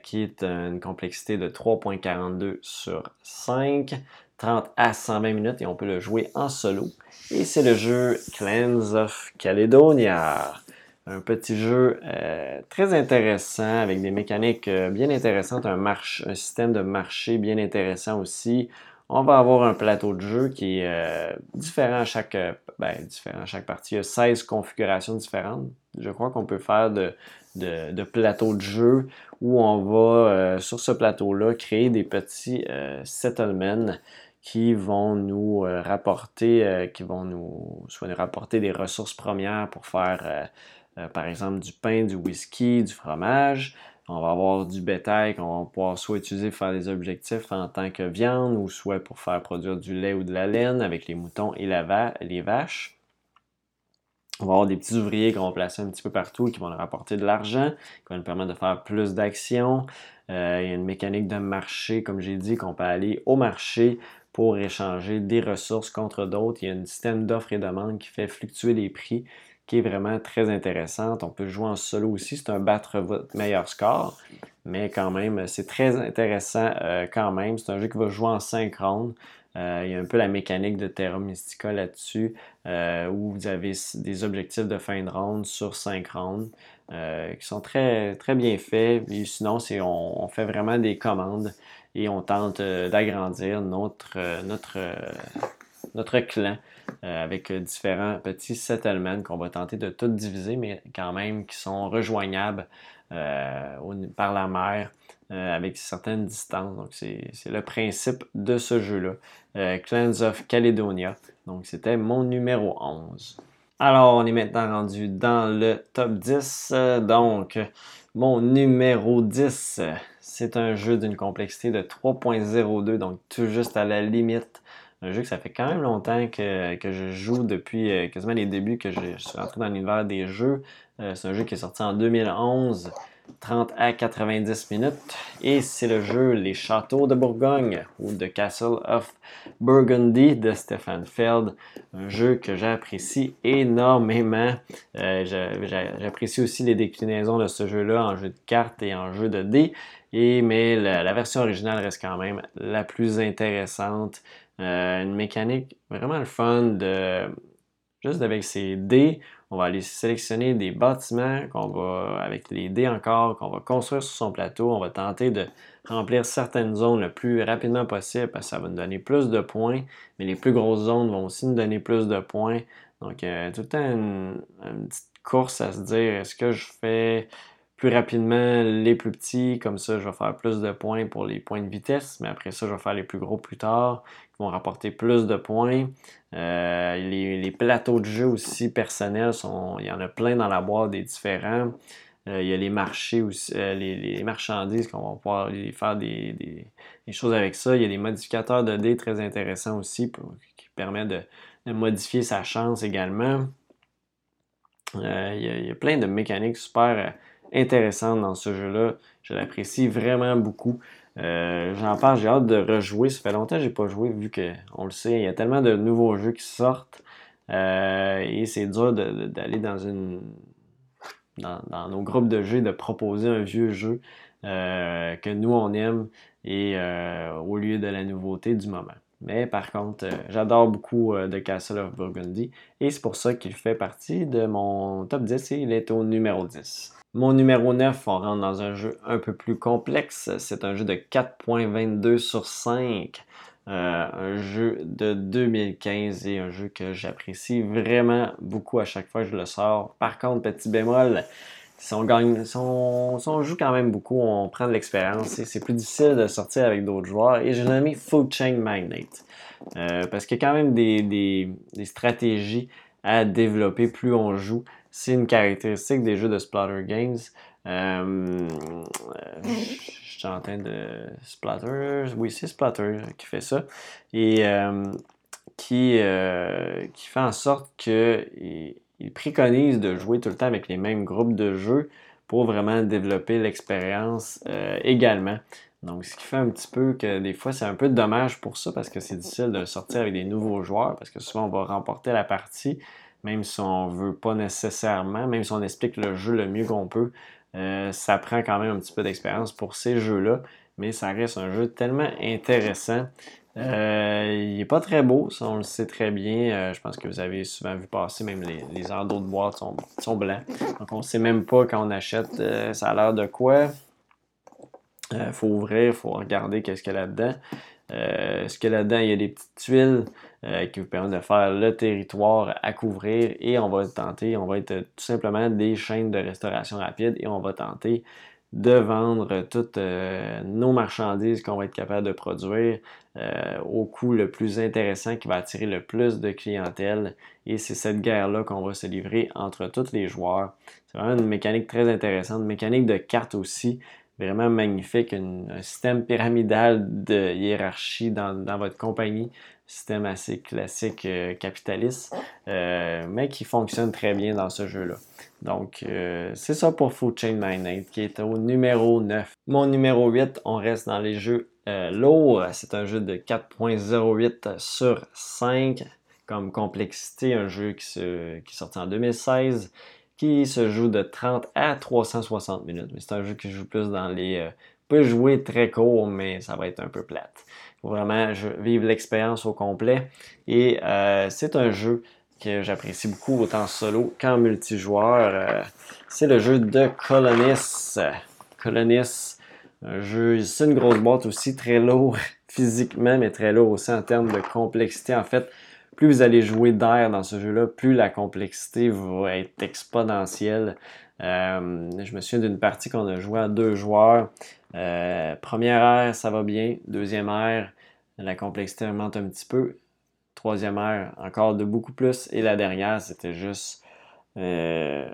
qui est une complexité de 3.42 sur 5. 30 à 120 minutes et on peut le jouer en solo. Et c'est le jeu Clans of Caledonia. Un petit jeu euh, très intéressant avec des mécaniques euh, bien intéressantes, un, un système de marché bien intéressant aussi. On va avoir un plateau de jeu qui est euh, différent, à chaque, ben, différent à chaque partie. Il y a 16 configurations différentes. Je crois qu'on peut faire de, de, de de jeu où on va, sur ce plateau-là, créer des petits settlements qui vont nous rapporter, qui vont nous, soit nous rapporter des ressources premières pour faire, euh, par exemple, du pain, du whisky, du fromage. On va avoir du bétail qu'on va pouvoir soit utiliser pour faire des objectifs en tant que viande ou soit pour faire produire du lait ou de la laine avec les moutons et les vaches. On va avoir des petits ouvriers qu'on va placer un petit peu partout qui vont nous rapporter de l'argent, qui vont nous permettre de faire plus d'actions. il y a une mécanique de marché, comme j'ai dit, qu'on peut aller au marché pour échanger des ressources contre d'autres. Il y a un système d'offres et demandes qui fait fluctuer les prix qui est vraiment très intéressante. On peut jouer en solo aussi, c'est un battre votre meilleur score, mais quand même, c'est très intéressant euh, quand même. C'est un jeu qui va jouer en synchrone. Euh, il y a un peu la mécanique de Terra Mystica là-dessus, euh, où vous avez des objectifs de fin de ronde sur 5 rounds, qui sont très, très bien faits. Sinon, on, on fait vraiment des commandes et on tente d'agrandir notre, notre, notre clan avec différents petits settlements qu'on va tenter de tout diviser, mais quand même qui sont rejoignables par la mer avec certaines distances. Donc, c'est le principe de ce jeu-là. Clans of Caledonia. Donc, c'était mon numéro 11. Alors, on est maintenant rendu dans le top 10. Donc, mon numéro 10, c'est un jeu d'une complexité de 3.02, donc tout juste à la limite. Un jeu que ça fait quand même longtemps que, je joue depuis euh, quasiment les débuts que je, suis rentré dans l'univers des jeux. Euh, c'est un jeu qui est sorti en 2011. 30 à 90 minutes. Et c'est le jeu Les Châteaux de Bourgogne ou The Castle of Burgundy de Stefan Feld. Un jeu que j'apprécie énormément. Euh, j'apprécie aussi les déclinaisons de ce jeu-là en jeu de cartes et en jeu de dés. Et, mais la, version originale reste quand même la plus intéressante. Euh, une mécanique vraiment le fun de juste avec ses dés on va aller sélectionner des bâtiments qu'on va, avec les dés encore, qu'on va construire sur son plateau. On va tenter de remplir certaines zones le plus rapidement possible parce que ça va nous donner plus de points. Mais les plus grosses zones vont aussi nous donner plus de points. Donc, euh, tout le une, petite course à se dire est-ce que je fais plus rapidement les plus petits, comme ça je vais faire plus de points pour les points de vitesse, mais après ça je vais faire les plus gros plus tard, vont rapporter plus de points. Euh, les, plateaux de jeu aussi personnels, sont, il y en a plein dans la boîte des différents. Euh, il y a les marchés aussi, euh, les, marchandises qu'on va pouvoir faire des, choses avec ça. Il y a des modificateurs de dés très intéressants aussi qui permettent de, modifier sa chance également. il, y a, plein de mécaniques super intéressantes dans ce jeu-là. Je l'apprécie vraiment beaucoup. Euh, j'en parle, j'ai hâte de rejouer. Ça fait longtemps que j'ai pas joué, vu qu'on le sait, il y a tellement de nouveaux jeux qui sortent. Euh, et c'est dur d'aller dans une. Dans, nos groupes de jeux, de proposer un vieux jeu euh, que nous on aime et au lieu de la nouveauté du moment. Mais par contre, j'adore beaucoup The Castle of Burgundy et c'est pour ça qu'il fait partie de mon top 10 et il est au numéro 10. Mon numéro 9, on rentre dans un jeu un peu plus complexe. C'est un jeu de 4.22 sur 5. Euh, un jeu de 2015 et un jeu que j'apprécie vraiment beaucoup à chaque fois que je le sors. Par contre, petit bémol, si on, joue quand même beaucoup, on prend de l'expérience. C'est plus difficile de sortir avec d'autres joueurs. Et j'ai nommé Food Chain Magnate. Euh, parce qu'il y a quand même des stratégies à développer plus on joue. C'est une caractéristique des jeux de Splatter Games. Euh, je suis en train de Splatter, oui c'est Splatter qui fait ça et qui, qui fait en sorte qu'il il préconise de jouer tout le temps avec les mêmes groupes de jeux pour vraiment développer l'expérience également. Donc, ce qui fait un petit peu que des fois, c'est un peu dommage pour ça parce que c'est difficile de sortir avec des nouveaux joueurs parce que souvent, on va remporter la partie, même si on veut pas nécessairement, même si on explique le jeu le mieux qu'on peut. Euh, ça prend quand même un petit peu d'expérience pour ces jeux-là, mais ça reste un jeu tellement intéressant. Euh, il n'est pas très beau, ça on le sait très bien. Euh, je pense que vous avez souvent vu passer, même les, les endos de boîte sont, sont blancs. Donc on ne sait même pas quand on achète, ça a l'air de quoi. Il faut ouvrir, il faut regarder qu'est-ce qu'il y a là-dedans. Euh, ce a là-dedans, il y a des petites tuiles euh, qui vous permettent de faire le territoire à couvrir et on va tenter, on va être tout simplement des chaînes de restauration rapide et on va tenter de vendre toutes nos marchandises qu'on va être capable de produire au coût le plus intéressant qui va attirer le plus de clientèle. Et c'est cette guerre-là qu'on va se livrer entre tous les joueurs. C'est vraiment une mécanique très intéressante, une mécanique de cartes aussi vraiment magnifique, un système pyramidal de hiérarchie dans, votre compagnie, système assez classique euh, capitaliste, euh, mais qui fonctionne très bien dans ce jeu-là. Donc, euh, c'est ça pour Food Chain Magnate, qui est au numéro 9. Mon numéro 8, on reste dans les jeux lourds. C'est un jeu de 4.08 sur 5 comme complexité, un jeu qui, se, qui est sorti en 2016 qui se joue de 30 à 360 minutes. Mais c'est un jeu qui joue plus dans les. Euh, peut jouer très court, mais ça va être un peu plate. Faut vraiment vivre l'expérience au complet. Et euh, c'est un jeu que j'apprécie beaucoup autant solo qu'en multijoueur. Euh, c'est le jeu de Colonis. Colonis, un jeu, c'est une grosse boîte aussi, très lourd physiquement, mais très lourd aussi en termes de complexité. En fait, plus vous allez jouer d'air dans ce jeu-là, plus la complexité va être exponentielle. Euh, je me souviens d'une partie qu'on a joué à deux joueurs. Euh, première ère, ça va bien. Deuxième ère, la complexité augmente un petit peu. Troisième ère, encore de beaucoup plus. Et la dernière, c'était juste euh,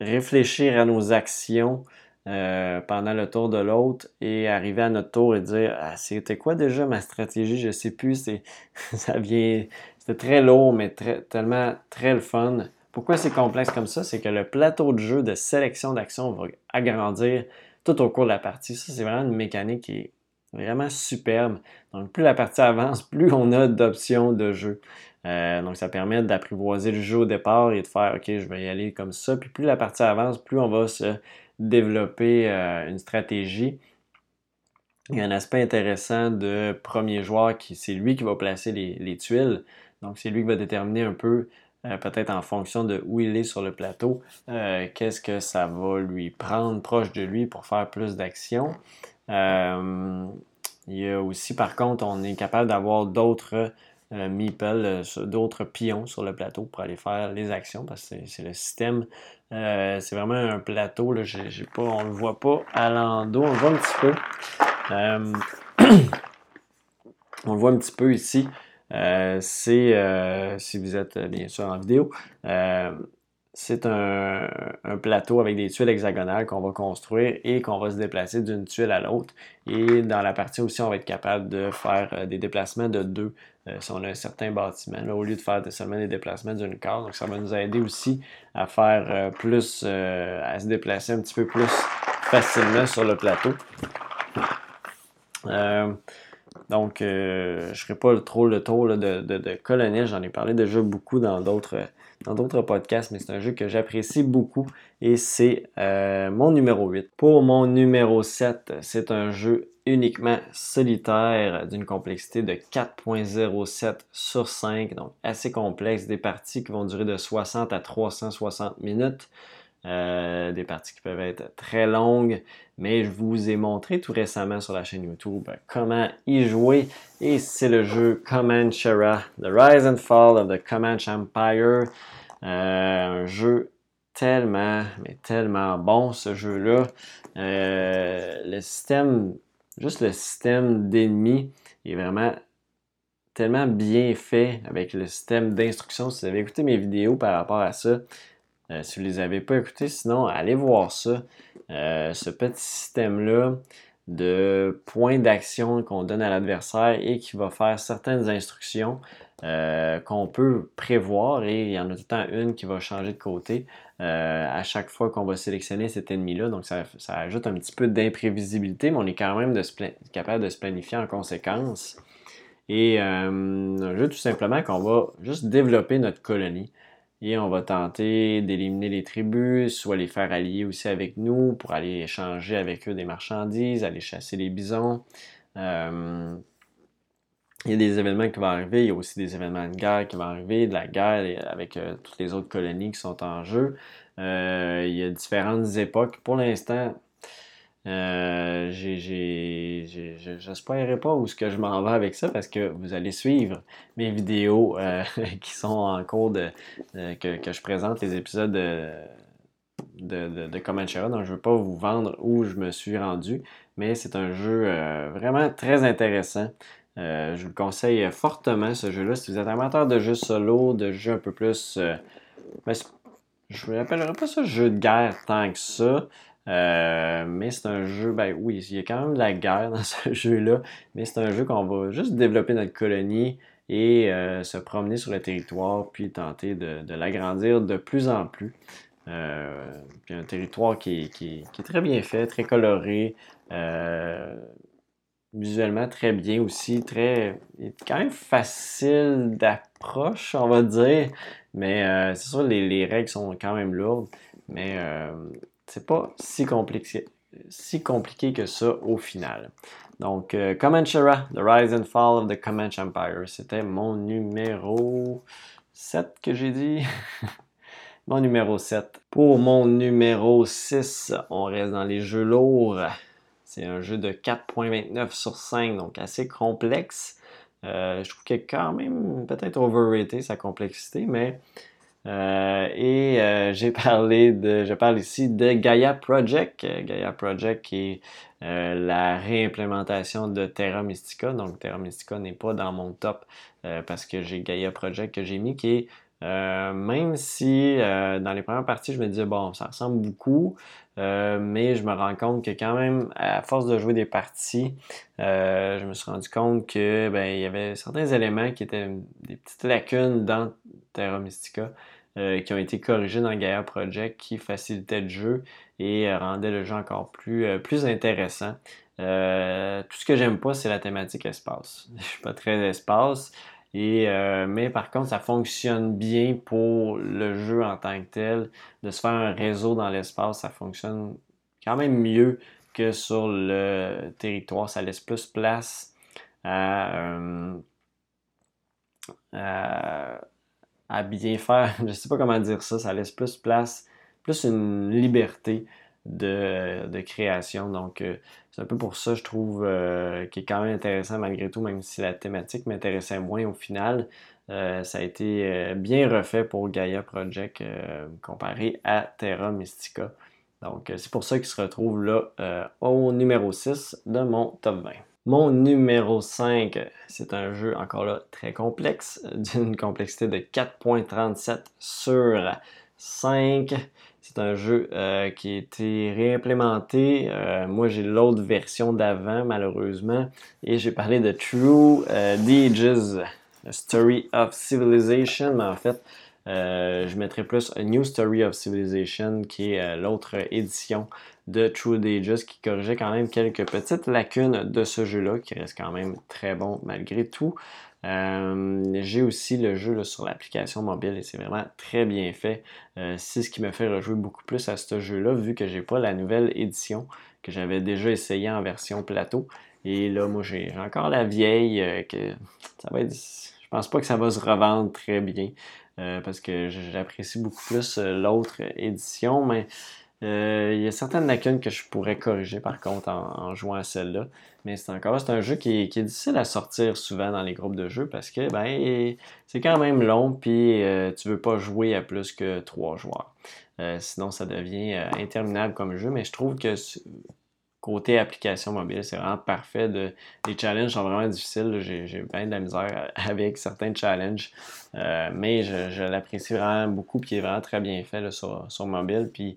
réfléchir à nos actions euh, pendant le tour de l'autre et arriver à notre tour et dire ah, c'était quoi déjà ma stratégie? Je sais plus c'est ça vient c'était très lourd mais tellement très le fun. Pourquoi c'est complexe comme ça? C'est que le plateau de jeu de sélection d'actions va agrandir tout au cours de la partie. Ça c'est vraiment une mécanique qui est vraiment superbe. Donc plus la partie avance plus on a d'options de jeu. Euh, donc, ça permet d'apprivoiser le jeu au départ et de faire OK, je vais y aller comme ça. Puis plus la partie avance, plus on va se développer euh, une stratégie. Il y a un aspect intéressant de premier joueur qui c'est lui qui va placer les, tuiles. Donc c'est lui qui va déterminer un peu, euh, peut-être en fonction de où il est sur le plateau, euh, qu'est-ce que ça va lui prendre proche de lui pour faire plus d'actions. il y a aussi, par contre, on est capable d'avoir d'autres euh, meeple, d'autres pions sur le plateau pour aller faire les actions parce que c'est le système. Euh, c'est vraiment un plateau, là, pas, on ne le voit pas à l'endos, on le voit un petit peu. Euh, on le voit un petit peu ici. c'est, si vous êtes bien sûr en vidéo, c'est un, plateau avec des tuiles hexagonales qu'on va construire et qu'on va se déplacer d'une tuile à l'autre. Et dans la partie aussi, on va être capable de faire des déplacements de deux euh, si on a un certain bâtiment, au lieu de faire seulement des déplacements d'une case. Donc, ça va nous aider aussi à faire euh, plus, euh, à se déplacer un petit peu plus facilement sur le plateau. donc, je ne ferai pas trop le tour de, de, de J'en ai parlé déjà beaucoup dans d'autres dans d'autres podcasts, mais c'est un jeu que j'apprécie beaucoup et c'est mon numéro 8. Pour mon numéro 7, c'est un jeu uniquement solitaire d'une complexité de 4.07 sur 5, donc assez complexe, des parties qui vont durer de 60 à 360 minutes. Euh, des parties qui peuvent être très longues, mais je vous ai montré tout récemment sur la chaîne YouTube comment y jouer et c'est le jeu Comanchera, The Rise and Fall of the Comanche Empire, euh, un jeu tellement, mais tellement bon ce jeu-là. Euh, le système juste le système d'ennemis est vraiment tellement bien fait avec le système d'instruction. Si vous avez écouté mes vidéos par rapport à ça, si vous ne les avez pas écoutés, sinon, allez voir ça. ce petit système-là de points d'action qu'on donne à l'adversaire et qui va faire certaines instructions euh, qu'on peut prévoir et il y en a tout le temps une qui va changer de côté euh, à chaque fois qu'on va sélectionner cet ennemi-là. Donc ça, ajoute un petit peu d'imprévisibilité, mais on est quand même capable de se planifier en conséquence. Et euh, un jeu tout simplement qu'on va juste développer notre colonie. Et on va tenter d'éliminer les tribus, soit les faire allier aussi avec nous pour aller échanger avec eux des marchandises, aller chasser les bisons. Euh, il y a des événements qui vont arriver, il y a aussi des événements de guerre qui vont arriver, de la guerre avec euh, toutes les autres colonies qui sont en jeu. Euh, il y a différentes époques. Pour l'instant, euh, j'espérerais pas où ce que je m'en vais avec ça parce que vous allez suivre mes vidéos euh, qui sont en cours que, je présente les épisodes de, de, de. Donc je ne veux pas vous vendre où je me suis rendu, mais c'est un jeu vraiment très intéressant. Je vous le conseille fortement ce jeu-là. Si vous êtes amateur de jeux solo, de jeux un peu plus. Ben, je ne l'appellerai pas ça jeu de guerre tant que ça. Euh, mais c'est un jeu, ben oui, il y a quand même de la guerre dans ce jeu-là, mais c'est un jeu qu'on va juste développer notre colonie et euh, se promener sur le territoire, puis tenter de, l'agrandir de plus en plus. Euh, puis un territoire qui, est très bien fait, très coloré, visuellement très bien aussi, très quand même facile d'approche, on va dire. Mais c'est sûr, les, les, règles sont quand même lourdes, mais c'est pas si compliqué, si compliqué que ça au final. Donc, euh, Comanchera, The Rise and Fall of the Comanche Empire. C'était mon numéro 7 que j'ai dit. mon numéro 7. Pour mon numéro 6, on reste dans les jeux lourds. C'est un jeu de 4.29 sur 5, donc assez complexe. Euh, je trouve qu'il est quand même peut-être overrated sa complexité, mais euh, et euh, j'ai parlé de, je parle ici de Gaia Project. Gaia Project qui est la réimplémentation de Terra Mystica. Donc Terra Mystica n'est pas dans mon top parce que j'ai Gaia Project que j'ai mis qui est même si dans les premières parties, je me disais, bon, ça ressemble beaucoup, mais je me rends compte que quand même, à force de jouer des parties, je me suis rendu compte que ben, il y avait certains éléments qui étaient des petites lacunes dans Terra Mystica euh, qui ont été corrigés dans Gaia Project qui facilitaient le jeu et euh, rendaient le jeu encore plus, euh, plus intéressant. tout ce que j'aime pas, c'est la thématique espace. Je suis pas très espace. Et, mais par contre, ça fonctionne bien pour le jeu en tant que tel. De se faire un réseau dans l'espace, ça fonctionne quand même mieux que sur le territoire. Ça laisse plus place à, à à bien faire. Je sais pas comment dire ça. Ça laisse plus place, plus une liberté de, création. Donc, euh, c'est un peu pour ça, je trouve, euh, qui est quand même intéressant malgré tout, même si la thématique m'intéressait moins au final. Euh, ça a été bien refait pour Gaia Project comparé à Terra Mystica. Donc, c'est pour ça qu'il se retrouve là au numéro 6 de mon top 20. Mon numéro 5, c'est un jeu encore là très complexe, d'une complexité de 4.37 sur 5. C'est un jeu euh, qui a été réimplémenté. Euh, moi, j'ai l'autre version d'avant, malheureusement. Et j'ai parlé de True euh, Ages, Story of Civilization. Mais en fait, euh, je mettrais plus A New Story of Civilization, qui est l'autre édition de True Ages qui corrigeait quand même quelques petites lacunes de ce jeu-là, qui reste quand même très bon malgré tout. Euh, j'ai aussi le jeu sur l'application mobile et c'est vraiment très bien fait. Euh, c'est ce qui me fait rejouer beaucoup plus à ce jeu-là, vu que j'ai pas la nouvelle édition que j'avais déjà essayé en version plateau. Et là, moi, j'ai encore la vieille euh, que ça va être. Je pense pas que ça va se revendre très bien parce que j'apprécie beaucoup plus l'autre édition, mais euh, il y a certaines lacunes que je pourrais corriger par contre en, jouant à celle-là. Mais c'est encore c'est un jeu qui est, difficile à sortir souvent dans les groupes de jeux parce que ben c'est quand même long puis euh, tu veux pas jouer à plus que trois joueurs. Euh, sinon ça devient interminable comme jeu, mais je trouve que côté application mobile, c'est vraiment parfait. De, les challenges sont vraiment difficiles. J'ai bien de la misère avec certains challenges. Euh, mais je, l'apprécie vraiment beaucoup, puis il est vraiment très bien fait sur, mobile. Puis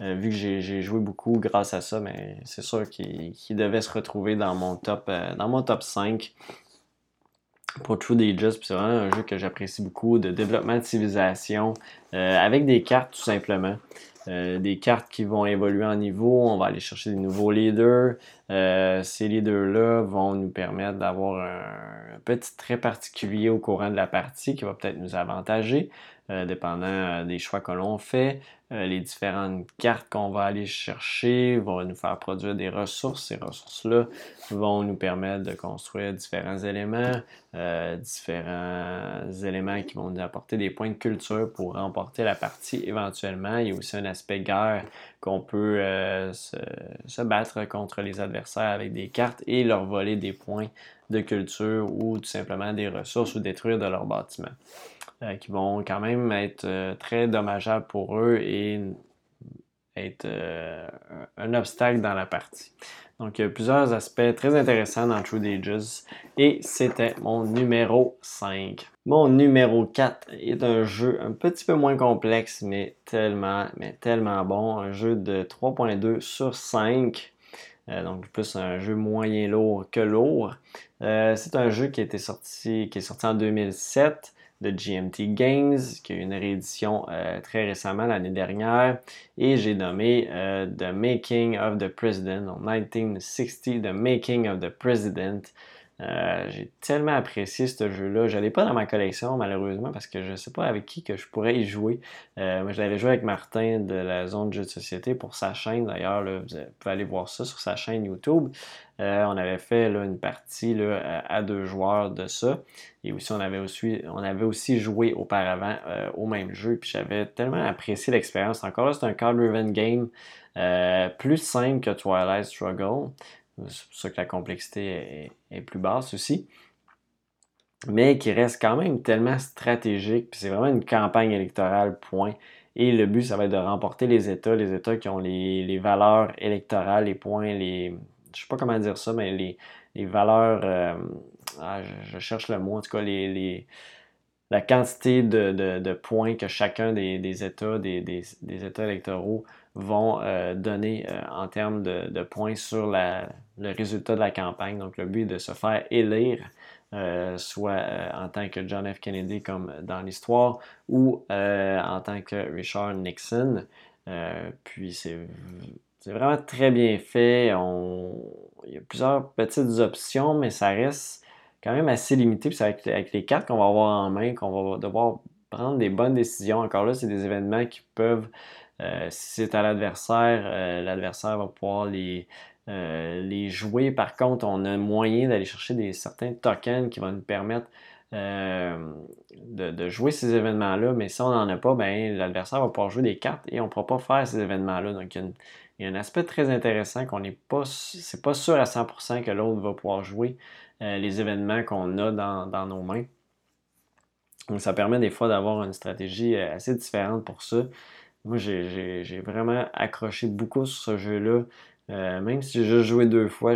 euh, vu que j'ai joué beaucoup grâce à ça, mais c'est sûr qu'il devait se retrouver dans mon top, euh, dans mon top 5 pour True Ages. C'est vraiment un jeu que j'apprécie beaucoup de développement de civilisation avec des cartes tout simplement. Euh, des cartes qui vont évoluer en niveau. On va aller chercher des nouveaux leaders. Euh, ces leaders-là vont nous permettre d'avoir un, petit trait particulier au courant de la partie qui va peut-être nous avantager, dépendant des choix que l'on fait. Euh, les différentes cartes qu'on va aller chercher vont nous faire produire des ressources. Ces ressources-là vont nous permettre de construire différents éléments, euh, différents éléments qui vont nous apporter des points de culture pour remporter la partie éventuellement. Il y a aussi un aspect guerre qu'on peut euh, se, battre contre les adversaires avec des cartes et leur voler des points de culture ou tout simplement des ressources ou détruire de leurs bâtiments. Euh, qui vont quand même être euh, très dommageables pour eux et être euh, un obstacle dans la partie. Donc, il y a plusieurs aspects très intéressants dans True Ages et c'était mon numéro 5. Mon numéro 4 est un jeu un petit peu moins complexe, mais tellement, mais tellement bon. Un jeu de 3.2 sur 5. donc, plus un jeu moyen lourd que lourd. c'est un jeu qui, sorti, qui est sorti en 2007 de GMT Games, qui a eu une réédition euh, très récemment l'année dernière. Et j'ai nommé euh, The Making of the President, en 1960, The Making of the President. Euh, j'ai tellement apprécié ce jeu-là. Je l'ai pas dans ma collection, malheureusement, parce que je ne sais pas avec qui que je pourrais y jouer. moi, je l'avais joué avec Martin de la zone de jeux de société pour sa chaîne. D'ailleurs, vous pouvez aller voir ça sur sa chaîne YouTube. Euh, on avait fait une partie à deux joueurs de ça. Et aussi, on avait aussi, on avait aussi joué auparavant euh, au même jeu. Puis j'avais tellement apprécié l'expérience. Encore là, c'est un card driven game euh, plus simple que Twilight Struggle. C'est pour ça que la complexité est, plus basse aussi. Mais qui reste quand même tellement stratégique. Puis c'est vraiment une campagne électorale, point. Et le but, ça va être de remporter les États, les États qui ont les, les valeurs électorales, les points, les, je sais pas comment dire ça, mais les, valeurs, euh, ah, je, cherche le mot, en tout cas, les, la quantité de, points que chacun des, États, des, États électoraux vont euh, donner euh, en termes de, points sur le résultat de la campagne. Donc, le but est de se faire élire, soit en tant que John F. Kennedy comme dans l'histoire, ou en tant que Richard Nixon. puis c'est c'est vraiment très bien fait. Il y a plusieurs petites options, mais ça reste quand même assez limité. Puis c'est avec, les cartes qu'on va avoir en main qu'on va devoir prendre des bonnes décisions. Encore là, c'est des événements qui peuvent, euh, si c'est à l'adversaire, euh, l'adversaire va pouvoir les, euh, les jouer. Par contre, on a moyen d'aller chercher des, certains tokens qui vont nous permettre de, jouer ces événements-là, mais si on n'en a pas, ben, l'adversaire va pouvoir jouer des cartes et on ne pourra pas faire ces événements-là. Donc, il y a une, il y a un aspect très intéressant qu'on n'est pas, c'est pas sûr à 100% que l'autre va pouvoir jouer euh, les événements qu'on a dans, nos mains. Donc ça permet des fois d'avoir une stratégie euh, assez différente pour ça. Moi, j'ai vraiment accroché beaucoup sur ce jeu-là. Euh, même si j'ai juste joué deux fois,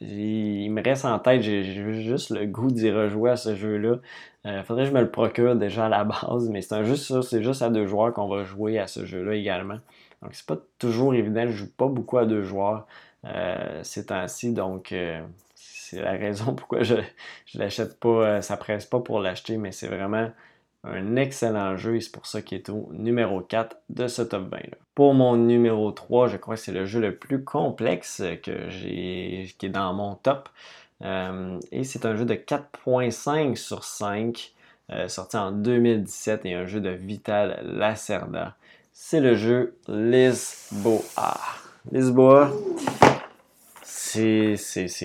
il me reste en tête, j'ai juste le goût d'y rejouer à ce jeu-là. Il faudrait que je me le procure déjà à la base, mais c'est c'est juste à deux joueurs qu'on va jouer à ce jeu-là également. Donc, c'est pas toujours évident. Je joue pas beaucoup à deux joueurs euh, ces temps-ci. Donc, euh, c'est la raison pourquoi je ne l'achète pas. Euh, ça presse pas pour l'acheter, mais c'est vraiment un excellent jeu et c'est pour ça qu'il est au numéro 4 de ce top 20 là. Pour mon numéro 3, je crois que c'est le jeu le plus complexe que qui est dans mon top. et c'est un jeu de 4.5 sur 5, sorti en 2017 et un jeu de Vital Lacerda c'est le jeu Lisboa. Lisboa, c'est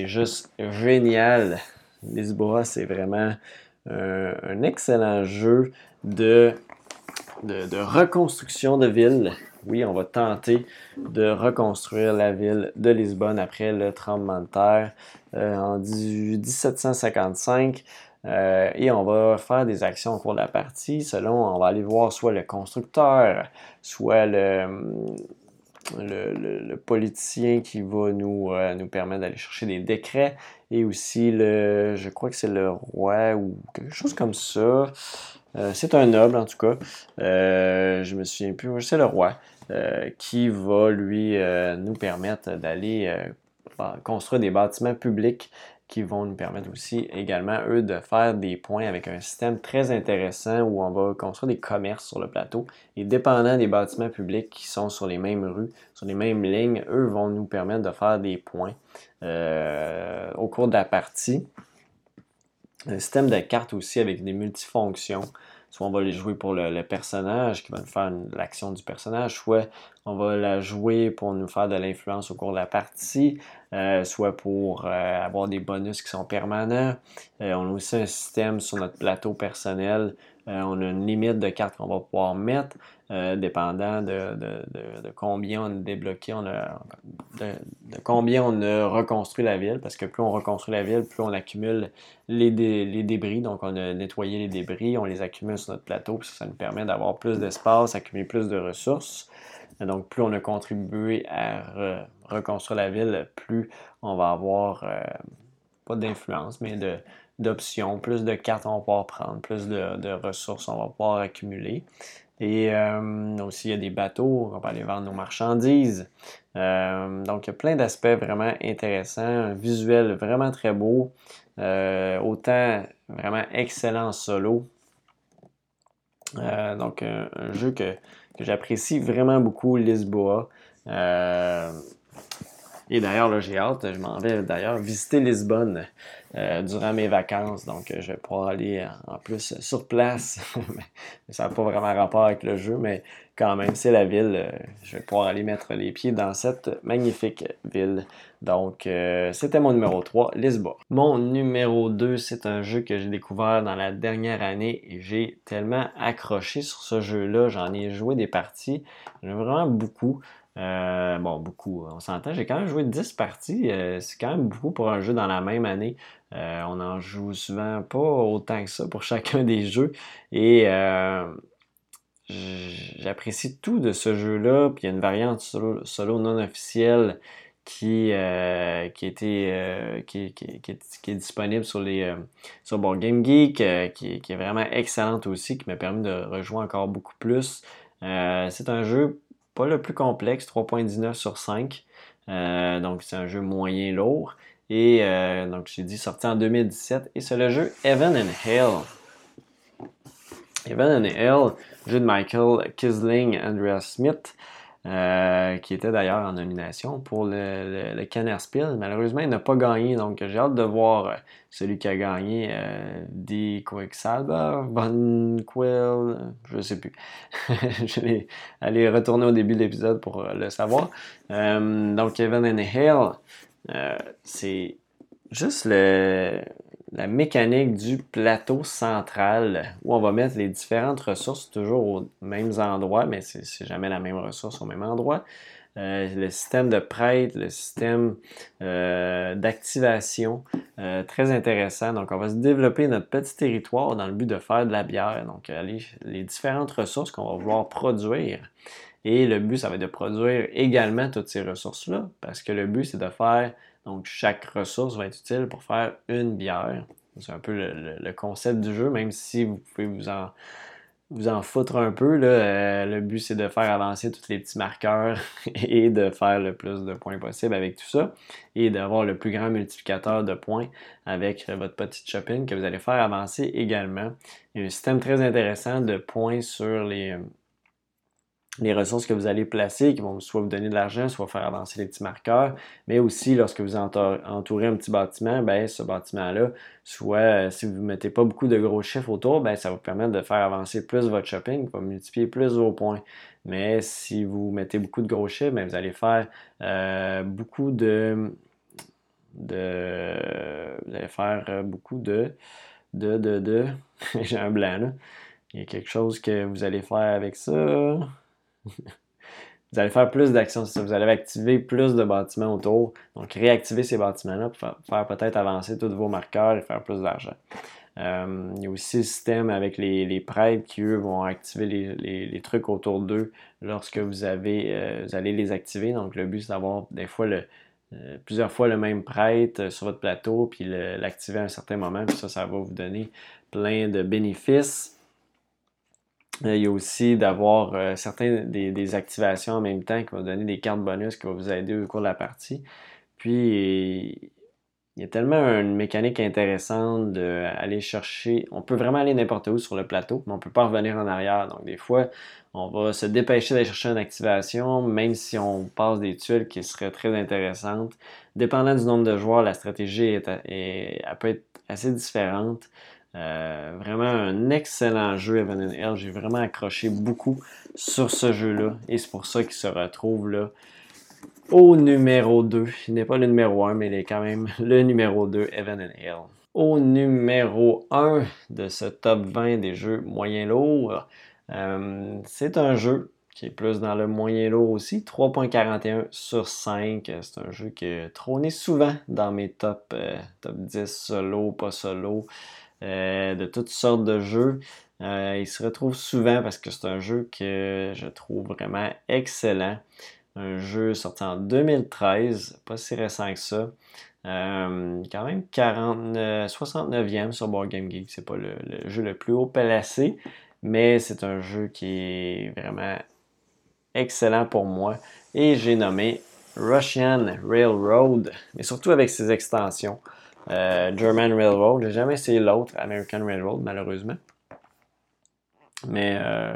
juste génial. Lisboa, c'est vraiment un excellent jeu de, reconstruction de ville. Oui, on va tenter de reconstruire la ville de Lisbonne après le tremblement de terre euh, en 1755. Euh, et on va faire des actions au cours de la partie selon, on va aller voir soit le constructeur, soit le, le, politicien qui va nous, euh, nous permettre d'aller chercher des décrets et aussi le, je crois que c'est le roi ou quelque chose comme ça. Euh, c'est un noble en tout cas. Je me souviens plus, c'est le roi qui va lui nous permettre d'aller construire des bâtiments publics qui vont nous permettre aussi également, eux, de faire des points avec un système très intéressant où on va construire des commerces sur le plateau. Et dépendant des bâtiments publics qui sont sur les mêmes rues, sur les mêmes lignes, eux vont nous permettre de faire des points euh, au cours de la partie. Un système de cartes aussi avec des multifonctions soit on va les jouer pour le, personnage qui va nous faire l'action du personnage, soit on va la jouer pour nous faire de l'influence au cours de la partie, euh, soit pour euh, avoir des bonus qui sont permanents. Euh, on a aussi un système sur notre plateau personnel. on a une limite de cartes qu'on va pouvoir mettre. Euh, dépendant de, combien on a débloqué, on de, combien on a reconstruit la ville, parce que plus on reconstruit la ville, plus on accumule les, débris. Donc, on a nettoyé les débris, on les accumule sur notre plateau, puis ça, nous permet d'avoir plus d'espace, accumuler plus de ressources. Donc, plus on a contribué à reconstruire la ville, plus on va avoir, euh, pas d'influence, mais d'options, plus de cartes on va pouvoir prendre, plus de, de, ressources on va pouvoir accumuler. Et euh, aussi, il y a des bateaux, on va aller vendre nos marchandises. Euh, donc, il y a plein d'aspects vraiment intéressants, un visuel vraiment très beau, euh, autant vraiment excellent solo. donc, un, jeu que, que j'apprécie vraiment beaucoup, Lisboa. Et d'ailleurs, j'ai hâte, je m'en vais d'ailleurs visiter Lisbonne euh, durant mes vacances. Donc, euh, je vais pouvoir aller euh, en plus sur place. ça n'a pas vraiment rapport avec le jeu, mais quand même, c'est la ville. je vais pouvoir aller mettre les pieds dans cette magnifique ville. Donc, c'était mon numéro 3, Lisbonne. Mon numéro 2, c'est un jeu que j'ai découvert dans la dernière année et j'ai tellement accroché sur ce jeu-là. J'en ai joué des parties. J'en vraiment beaucoup. Euh, bon, beaucoup, on s'entend. J'ai quand même joué 10 parties. Euh, c'est quand même beaucoup pour un jeu dans la même année. Euh, on en joue souvent pas autant que ça pour chacun des jeux. Et j'apprécie tout de ce jeu-là. Puis il y a une variante solo, non officielle qui, qui, était, qui, est disponible sur, les, sur Game Geek, qui, qui, est vraiment excellente aussi, qui m'a permis de rejouer encore beaucoup plus. c'est un jeu pas le plus complexe, 3.19 sur 5. Euh, donc c'est un jeu moyen lourd. Et euh, donc j'ai dit sorti en 2017. Et c'est le jeu Heaven and Hell. Heaven and Hell, jeu de Michael Kisling, Andreas Smith. Euh, qui était d'ailleurs en nomination pour le, le, Kenner Spiel. Malheureusement, il n'a pas gagné, donc j'ai hâte de voir euh, celui qui a gagné, euh, Die Quicksalber, Quill, je ne sais plus. je vais aller retourner au début de l'épisode pour le savoir. donc, Kevin and Hale, c'est juste le, la mécanique du plateau central où on va mettre les différentes ressources toujours aux mêmes endroits, mais c'est jamais la même ressource au même endroit. Euh, le système de prête, le système euh, d'activation, euh, très intéressant. Donc, on va se développer notre petit territoire dans le but de faire de la bière. Donc, les, les différentes ressources qu'on va vouloir produire. Et le but, ça va être de produire également toutes ces ressources-là, parce que le but, c'est de faire donc, chaque ressource va être utile pour faire une bière. C'est un peu le, concept du jeu, même si vous pouvez vous en, vous en foutre un peu. Euh, le but, c'est de faire avancer tous les petits marqueurs et de faire le plus de points possible avec tout ça et d'avoir le plus grand multiplicateur de points avec votre petite shopping que vous allez faire avancer également. Il y a un système très intéressant de points sur les, les ressources que vous allez placer, qui vont soit vous donner de l'argent, soit faire avancer les petits marqueurs, mais aussi lorsque vous entourez un petit bâtiment, ben, ce bâtiment-là, soit euh, si vous ne mettez pas beaucoup de gros chiffres autour, ben, ça vous permettre de faire avancer plus votre shopping, va multiplier plus vos points. Mais si vous mettez beaucoup de gros chiffres, ben, vous allez faire euh, beaucoup de, de, Vous allez faire euh, beaucoup de. De, de, de. J'ai un blanc là. Il y a quelque chose que vous allez faire avec ça vous allez faire plus d'actions, vous allez activer plus de bâtiments autour. Donc, réactiver ces bâtiments-là pour faire, peut-être avancer tous vos marqueurs et faire plus d'argent. il y a aussi le système avec les, prêtres qui, eux, vont activer les, trucs autour d'eux lorsque vous, avez, vous allez les activer. Donc, le but, c'est d'avoir des fois le, plusieurs fois le même prêtre sur votre plateau, puis l'activer à un certain moment, puis ça, ça va vous donner plein de bénéfices. Il y a aussi d'avoir euh, certaines des, activations en même temps qui vont donner des cartes bonus qui vont vous aider au cours de la partie. Puis il y a tellement une mécanique intéressante d'aller chercher. On peut vraiment aller n'importe où sur le plateau, mais on ne peut pas revenir en arrière. Donc des fois, on va se dépêcher d'aller chercher une activation, même si on passe des tuiles qui seraient très intéressantes. Dépendant du nombre de joueurs, la stratégie est, elle peut être assez différente. Euh, vraiment un excellent jeu, Evan Hell. J'ai vraiment accroché beaucoup sur ce jeu-là. Et c'est pour ça qu'il se retrouve là au numéro 2. Il n'est pas le numéro 1, mais il est quand même le numéro 2, Evan Hill. Au numéro 1 de ce top 20 des jeux moyen lourds, euh, c'est un jeu qui est plus dans le moyen lourd aussi, 3.41 sur 5. C'est un jeu qui est trôné souvent dans mes top, euh, top 10 solo, pas solo. Euh, de toutes sortes de jeux. Euh, il se retrouve souvent parce que c'est un jeu que je trouve vraiment excellent. Un jeu sorti en 2013, pas si récent que ça. Euh, quand même 40, 69e sur Board Game Geek. C'est pas le, jeu le plus haut placé, mais c'est un jeu qui est vraiment excellent pour moi. Et j'ai nommé Russian Railroad, mais surtout avec ses extensions. Euh, German Railroad. J'ai jamais essayé l'autre, American Railroad, malheureusement. Mais euh,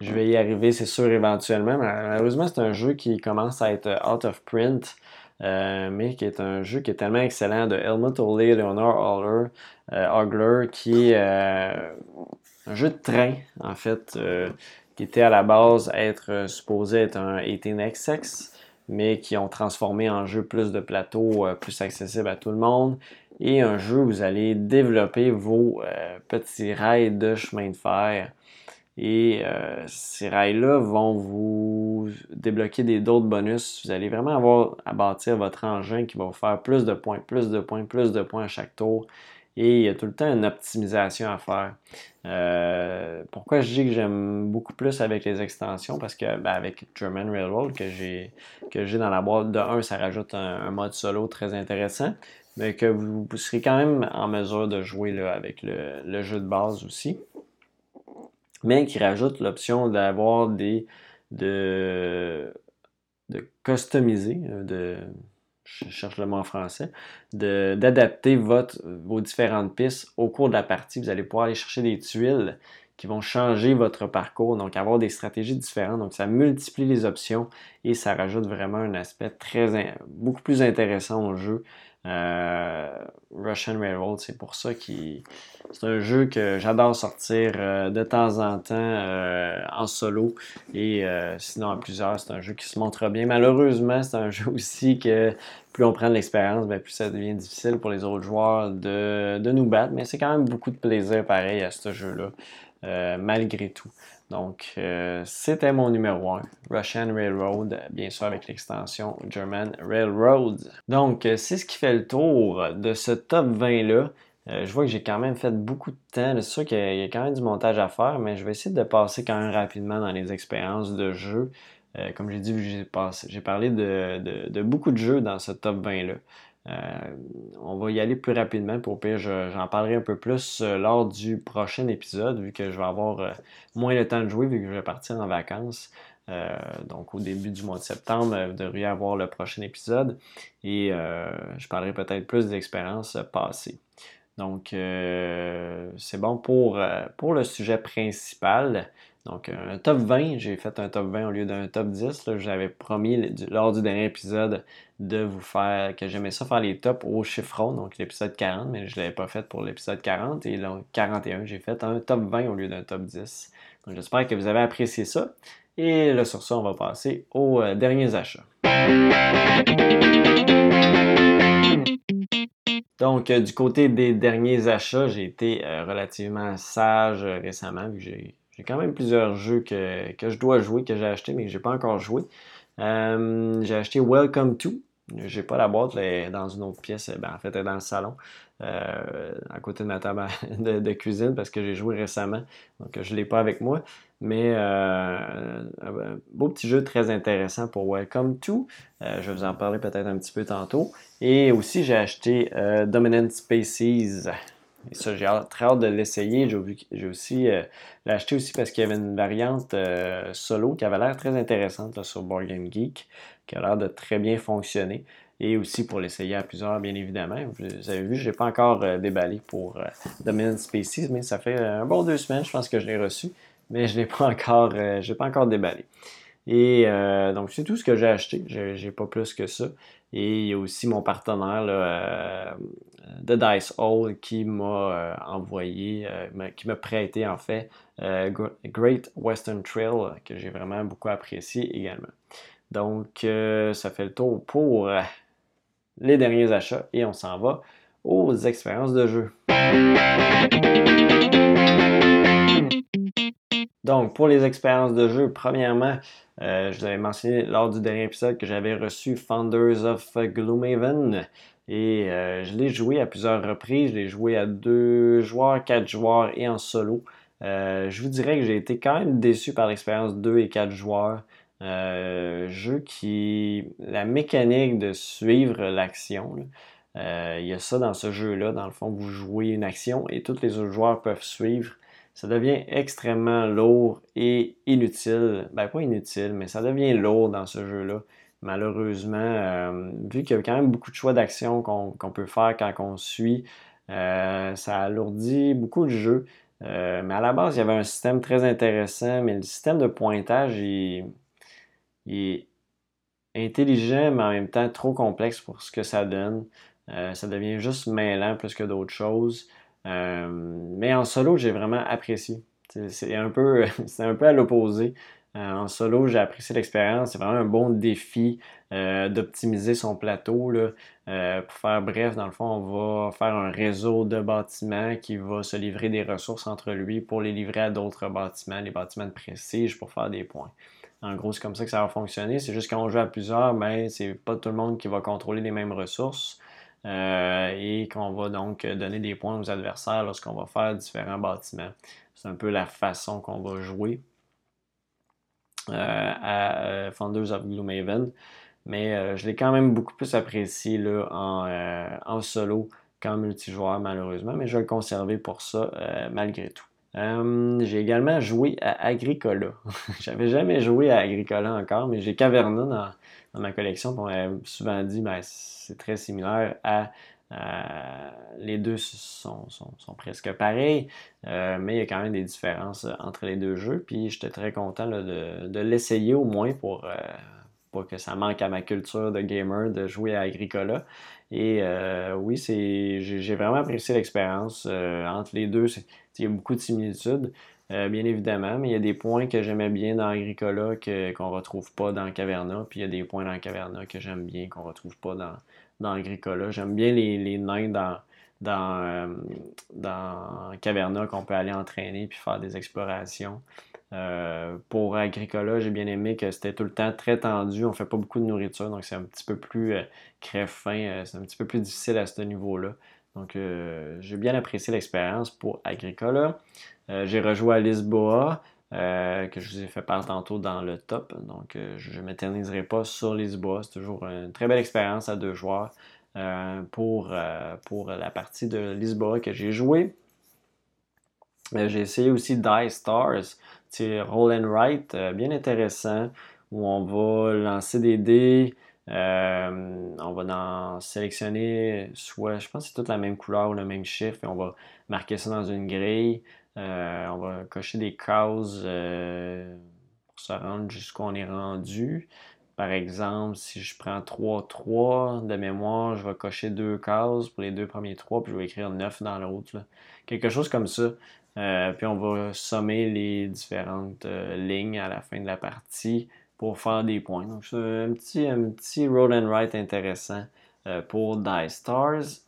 je, vais y arriver, c'est sûr, éventuellement. Malheureusement, c'est un jeu qui commence à être out of print. Euh, mais qui est un jeu qui est tellement excellent de Helmut Ole Leonard Hogler, qui est un jeu de train, en fait, qui était à la base être supposé être un 18XX, mais qui ont transformé en jeu plus de plateaux, euh, plus accessible à tout le monde. Et un jeu où vous allez développer vos euh, petits rails de chemin de fer. Et euh, ces rails-là vont vous débloquer d'autres bonus. Vous allez vraiment avoir à bâtir votre engin qui va vous faire plus de points, plus de points, plus de points à chaque tour et il y a tout le temps une optimisation à faire. Euh, pourquoi je dis que j'aime beaucoup plus avec les extensions? Parce que ben, avec German Railroad que j'ai que j'ai dans la boîte de 1, ça rajoute un, mode solo très intéressant, mais que vous, serez quand même en mesure de jouer là, avec le, jeu de base aussi. Mais qui rajoute l'option d'avoir des de, de customiser, de je cherche le mot en français, d'adapter vos différentes pistes au cours de la partie. Vous allez pouvoir aller chercher des tuiles qui vont changer votre parcours, donc avoir des stratégies différentes. Donc ça multiplie les options et ça rajoute vraiment un aspect très beaucoup plus intéressant au jeu. Euh, Russian Railroad, c'est pour ça que c'est un jeu que j'adore sortir euh, de temps en temps euh, en solo et sinon à plusieurs. C'est un jeu qui se montre bien. Malheureusement, c'est un jeu aussi que plus on prend de l'expérience, ben, plus ça devient difficile pour les autres joueurs de, de nous battre. Mais c'est quand même beaucoup de plaisir pareil à ce jeu-là, malgré tout. Donc, euh, c'était mon numéro 1, Russian Railroad, bien sûr avec l'extension German Railroad. Donc, euh, c'est ce qui fait le tour de ce top 20-là. Euh, je vois que j'ai quand même fait beaucoup de temps. C'est sûr qu'il y, a quand même du montage à faire, mais je vais essayer de passer quand même rapidement dans les expériences de jeu. comme j'ai dit, j'ai parlé de, beaucoup de jeux dans ce top 20-là. Euh, on va y aller plus rapidement. Pour pire, j'en parlerai un peu plus euh, lors du prochain épisode, vu que je vais avoir euh, moins le temps de jouer, vu que je vais partir en vacances. donc au début du mois de septembre, vous devriez avoir le prochain épisode et je parlerai peut-être plus des expériences passées. Donc c'est bon pour, pour le sujet principal. Donc, un top 20, j'ai fait un top 20 au lieu d'un top 10. J'avais promis lors du dernier épisode de vous faire, que j'aimais ça faire les tops au chiffron, donc l'épisode 40, mais je ne l'avais pas fait pour l'épisode 40. Et donc, 41, j'ai fait un top 20 au lieu d'un top 10. Donc, j'espère que vous avez apprécié ça. Et là, sur ça, on va passer aux euh, derniers achats. Donc, euh, du côté des derniers achats, j'ai été euh, relativement sage récemment, vu que j'ai quand même plusieurs jeux que, je dois jouer, que j'ai acheté, mais que je n'ai pas encore joué. J'ai acheté Welcome to. J'ai pas la boîte, dans une autre pièce. Ben, en fait, elle est dans le salon. à côté de ma table de, cuisine parce que j'ai joué récemment. Donc, je l'ai pas avec moi. Mais un beau petit jeu très intéressant pour Welcome to. je vais vous en parler peut-être un petit peu tantôt. Et aussi, j'ai acheté Dominant Spaces. Et ça, j'ai très hâte de l'essayer. J'ai aussi euh, l'acheté aussi parce qu'il y avait une variante euh, solo qui avait l'air très intéressante sur Board Game Geek, qui a l'air de très bien fonctionner. Et aussi pour l'essayer à plusieurs, bien évidemment. Vous avez vu, je n'ai pas encore euh, déballé pour Dominant Species, mais ça fait un bon deux semaines, je pense que je l'ai reçu, mais je ne l'ai pas encore, pas encore déballé. Et donc, c'est tout ce que j'ai acheté. J'ai pas plus que ça. Et il y a aussi mon partenaire de Dice Hall qui m'a euh, envoyé, euh, qui m'a prêté en fait euh, Great Western Trail que j'ai vraiment beaucoup apprécié également. Donc ça fait le tour pour les derniers achats et on s'en va aux expériences de jeu. Donc, pour les expériences de jeu, premièrement, je vous avais mentionné lors du dernier épisode que j'avais reçu Founders of Gloomhaven. Et euh, je l'ai joué à plusieurs reprises. Je l'ai joué à deux joueurs, quatre joueurs et en solo. Euh, je vous dirais que j'ai été quand même déçu par l'expérience 2 et 4 joueurs. Euh, jeu qui. La mécanique de suivre l'action. il y a ça dans ce jeu-là. Dans le fond, vous jouez une action et tous les autres joueurs peuvent suivre. Ça devient extrêmement lourd et inutile. Ben, pas inutile, mais ça devient lourd dans ce jeu-là malheureusement, euh, vu qu'il y a quand même beaucoup de choix d'action qu'on peut faire quand on suit, euh, ça alourdit beaucoup le jeu. Euh, mais à la base, il y avait un système très intéressant, mais le système de pointage est intelligent, mais en même temps trop complexe pour ce que ça donne. ça devient juste mêlant plus que d'autres choses. Mais en solo, j'ai vraiment apprécié. C'est un, peu, un peu à l'opposé. Euh, en solo, j'ai apprécié l'expérience. C'est vraiment un bon défi euh, d'optimiser son plateau. Euh, pour faire bref, dans le fond, on va faire un réseau de bâtiments qui va se livrer des ressources entre lui pour les livrer à d'autres bâtiments, les bâtiments de prestige pour faire des points. En gros, c'est comme ça que ça va fonctionner. C'est juste qu'on joue à plusieurs, mais c'est pas tout le monde qui va contrôler les mêmes ressources. Et qu'on va donc donner des points aux adversaires lorsqu'on va faire différents bâtiments. C'est un peu la façon qu'on va jouer. Euh, à euh, Founders of Gloomhaven. Mais euh, je l'ai quand même beaucoup plus apprécié là, en, solo qu'en multijoueur, malheureusement. Mais je vais le conserver pour ça, malgré tout. j'ai également joué à Agricola. J'avais jamais joué à Agricola encore, mais j'ai Caverna dans, ma collection. On m'a souvent dit ben, c'est très similaire à euh, les deux sont, presque pareils, euh, mais il y a quand même des différences euh, entre les deux jeux. Puis j'étais très content de, l'essayer au moins pour, pour que ça manque à ma culture de gamer de jouer à Agricola. Et oui, j'ai vraiment apprécié l'expérience. entre les deux, il y a beaucoup de similitudes. Bien évidemment, mais il y a des points que j'aimais bien dans Agricola qu'on ne retrouve pas dans Caverna, puis il y a des points dans Caverna que j'aime bien qu'on ne retrouve pas dans, Agricola. J'aime bien les, nains dans, dans, euh, dans Caverna qu'on peut aller entraîner puis faire des explorations. Euh, pour Agricola, j'ai bien aimé que c'était tout le temps très tendu. On fait pas beaucoup de nourriture, donc c'est un petit peu plus euh, crève-fin. c'est un petit peu plus difficile à ce niveau-là. Donc, j'ai bien apprécié l'expérience pour Agricola. J'ai rejoué à Lisboa. que je vous ai fait part tantôt dans le top. Donc, je ne m'éterniserai pas sur Lisboa. C'est toujours une très belle expérience à deux joueurs. Euh, pour, euh, pour la partie de Lisboa que j'ai joué. Euh, j'ai essayé aussi Die Stars, c'est Roll and Write, bien intéressant, où on va lancer des dés, on va en sélectionner soit, je pense que c'est toute la même couleur ou le même chiffre, et on va marquer ça dans une grille. On va cocher des cases pour se rendre jusqu'où on est rendu. Par exemple, si je prends 3-3 de mémoire, je vais cocher deux cases pour les deux premiers 3, puis je vais écrire 9 dans l'autre. Quelque chose comme ça. Euh, puis on va sommer les différentes euh, lignes à la fin de la partie pour faire des points. Donc c'est un petit, un petit roll and write intéressant euh, pour Die Stars.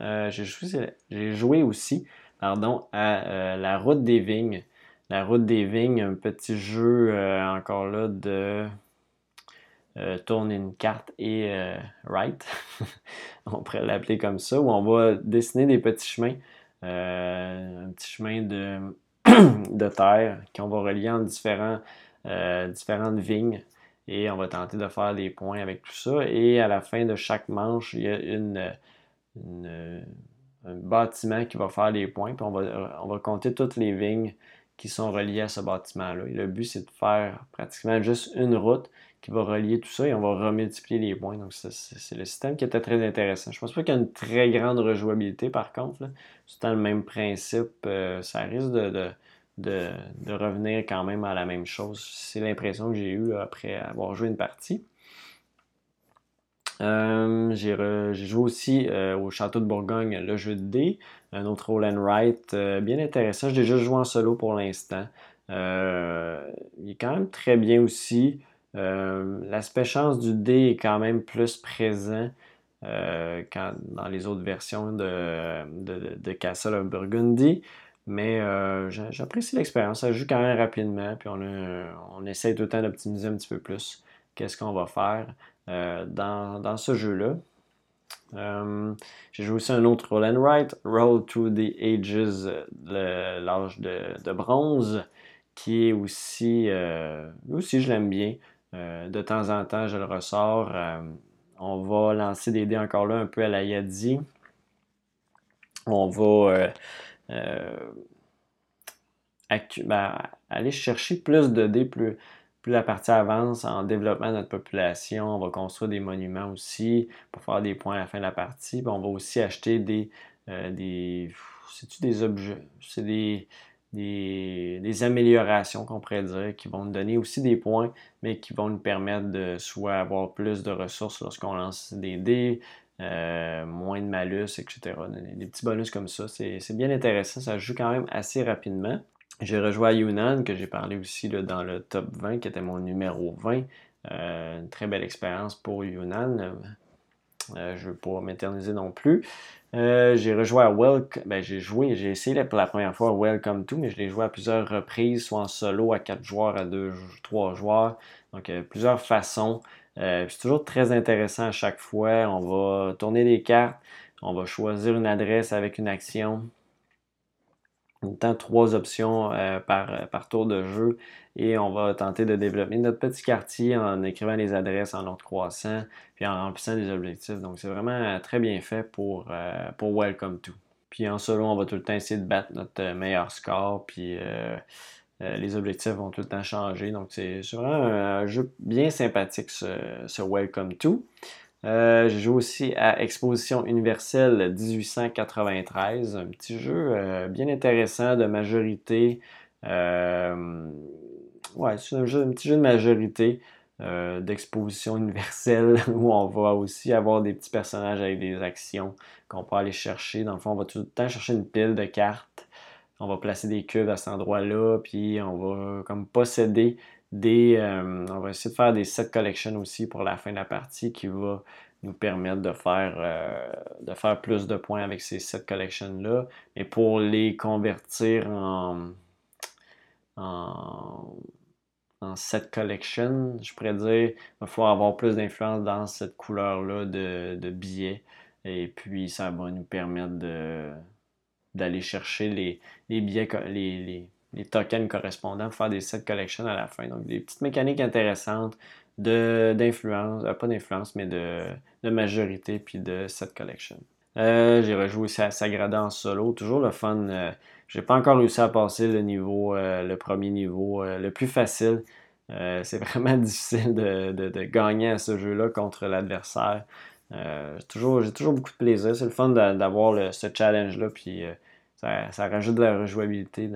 j'ai joué, aussi pardon, à La Route des Vignes. La Route des Vignes, un petit jeu encore là de tourne une carte et write, on pourrait l'appeler comme ça, où on va dessiner des petits chemins, un petit chemin de, de terre qu'on va relier en différents, différentes vignes et on va tenter de faire des points avec tout ça. Et à la fin de chaque manche, il y a une, un bâtiment qui va faire les points, puis on va, on va compter toutes les vignes qui sont reliées à ce bâtiment-là. le but, c'est de faire pratiquement juste une route qui va relier tout ça et on va remultiplier les points. Donc, c'est le système qui était très intéressant. Je pense pas qu'il y a une très grande rejouabilité, par contre. C'est dans le même principe. Euh, ça risque de, de, revenir quand même à la même chose. C'est l'impression que j'ai eue après avoir joué une partie. Euh, j'ai joué aussi euh, au Château de Bourgogne, le jeu de dés, un autre roll and write euh, bien intéressant. J'ai déjà joué en solo pour l'instant. il est quand même très bien aussi. L'aspect chance du dé est quand même plus présent dans les autres versions de, de, Castle of Burgundy. Mais j'apprécie l'expérience. Ça joue quand même rapidement. Puis on, on essaie tout le temps d'optimiser un petit peu plus qu'est-ce qu'on va faire. Euh, dans, ce jeu-là. Euh, j'ai joué aussi un autre Roll and Write, Roll to the Ages, l'âge de, bronze, qui est aussi, euh, aussi je l'aime bien. de temps en temps, je le ressors. on va lancer des dés encore là un peu à la Yadi. On va ben, aller chercher plus de dés, plus, plus la partie avance en développement de notre population, on va construire des monuments aussi pour faire des points à la fin de la partie. on va aussi acheter des. Euh, des c'est-tu des objets? C'est des, des, améliorations qu'on pourrait dire qui vont nous donner aussi des points, mais qui vont nous permettre de soit avoir plus de ressources lorsqu'on lance des dés, euh, moins de malus, etc. Des, petits bonus comme ça. C'est bien intéressant. Ça joue quand même assez rapidement. J'ai rejoint Yunnan, que j'ai parlé aussi dans le top 20, qui était mon numéro 20. Euh, une très belle expérience pour Yunnan. Euh, je ne veux pas m'éterniser non plus. Euh, j'ai rejoint à Welcome. Ben, j'ai joué, j'ai essayé pour la première fois Welcome to, mais je l'ai joué à plusieurs reprises, soit en solo à 4 joueurs, à 2, 3 joueurs. Donc, plusieurs façons. c'est toujours très intéressant à chaque fois. On va tourner des cartes, on va choisir une adresse avec une action temps trois options euh, par, par, tour de jeu et on va tenter de développer notre petit quartier en écrivant les adresses en ordre croissant puis en remplissant des objectifs. Donc c'est vraiment euh, très bien fait pour, euh, pour Welcome to. Puis en solo, on va tout le temps essayer de battre notre meilleur score puis les objectifs vont tout le temps changer. Donc c'est vraiment un jeu bien sympathique ce, ce Welcome to. Euh, j'ai joué aussi à Exposition universelle 1893, un petit jeu euh, bien intéressant de majorité. Euh, ouais, c'est un, petit jeu de majorité d'exposition universelle où on va aussi avoir des petits personnages avec des actions qu'on peut aller chercher. Dans le fond, on va tout le temps chercher une pile de cartes. On va placer des cubes à cet endroit-là, puis on va comme posséder des, euh, on va essayer de faire des set collections aussi pour la fin de la partie qui va nous permettre de faire, euh, de faire plus de points avec ces set collections-là. Et pour les convertir en, en, set collection, je pourrais dire qu'il va falloir avoir plus d'influence dans cette couleur-là de, billets. Et puis, ça va nous permettre d'aller chercher les, les billets, tokens correspondants pour faire des set collections à la fin. Donc, des petites mécaniques intéressantes d'influence, euh, pas d'influence, mais de, majorité, puis de set collection. Euh, j'ai rejoué aussi à Sagrada en solo, toujours le fun. Euh, j'ai pas encore réussi à passer le niveau, le premier niveau, le plus facile. c'est vraiment difficile de, gagner à ce jeu-là contre l'adversaire. j'ai toujours, toujours beaucoup de plaisir. C'est le fun d'avoir ce challenge-là, puis ça, rajoute de la rejouabilité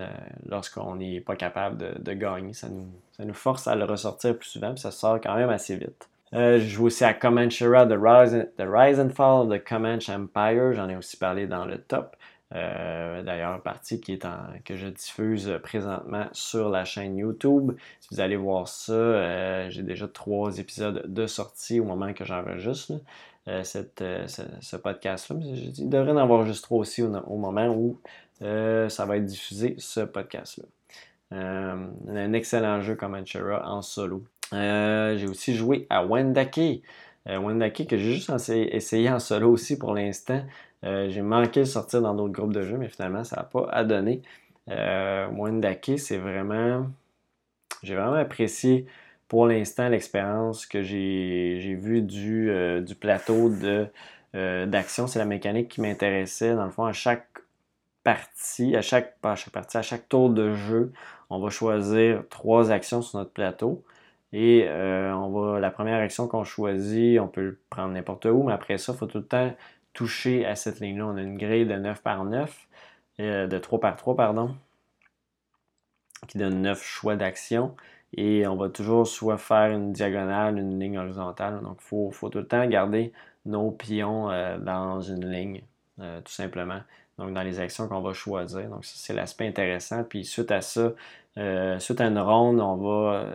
lorsqu'on n'est pas capable de, gagner. Ça nous, force à le ressortir plus souvent, puis ça sort quand même assez vite. Euh, je joue aussi à Comanchera, The Rise, The Rise and Fall the Comanche Empire. J'en ai aussi parlé dans le top. Euh, d'ailleurs, partie qui est que je diffuse présentement sur la chaîne YouTube. Si vous allez voir ça, euh, j'ai déjà trois épisodes de sortie au moment que j'enregistre. Euh, euh, ce, podcast-là. Il devrait en avoir juste trois aussi au, moment où euh, ça va être diffusé, ce podcast-là. un excellent jeu comme Anchera en solo. j'ai aussi joué à Wendake. Wendake que j'ai juste essayé en solo aussi pour l'instant. j'ai manqué de sortir dans d'autres groupes de jeux, mais finalement, ça n'a pas à donner. Wendake, c'est vraiment. J'ai vraiment apprécié pour l'instant l'expérience que j'ai vue du, du plateau de euh, d'action, c'est la mécanique qui m'intéressait. Dans le fond, à chaque partie, à chaque, pas à chaque partie, à chaque tour de jeu, on va choisir trois actions sur notre plateau. Et euh, on va, la première action qu'on choisit, on peut le prendre n'importe où, mais après ça, il faut tout le temps toucher à cette ligne-là. On a une grille de 9 par 9, euh, de 3 par 3, pardon, qui donne 9 choix d'action. Et on va toujours soit faire une diagonale, une ligne horizontale. Donc, il faut, tout le temps garder nos pions euh, dans une ligne, euh, tout simplement. Donc, dans les actions qu'on va choisir. Donc, ça, c'est l'aspect intéressant. Puis, suite à ça, euh, suite à une ronde, on va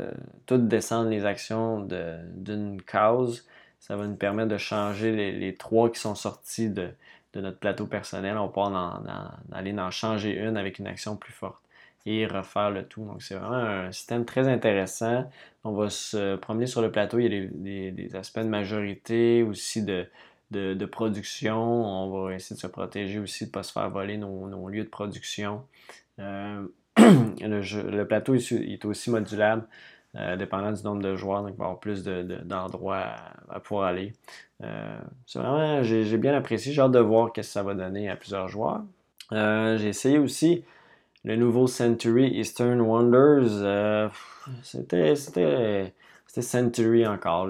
tout descendre les actions d'une case. Ça va nous permettre de changer les, trois qui sont sortis de, notre plateau personnel. On peut en, aller en changer une avec une action plus forte et refaire le tout. Donc, c'est vraiment un système très intéressant. On va se promener sur le plateau. Il y a des, aspects de majorité, aussi de, de, production. On va essayer de se protéger aussi, de ne pas se faire voler nos, lieux de production. Euh, le, plateau est aussi modulable. Euh, dépendant du nombre de joueurs, donc il va y avoir plus d'endroits à, pouvoir aller. Euh, c'est vraiment, j'ai bien apprécié, j'ai hâte de voir ce que ça va donner à plusieurs joueurs. j'ai essayé aussi le nouveau Century Eastern Wonders, euh, c'était, c'était, Century encore.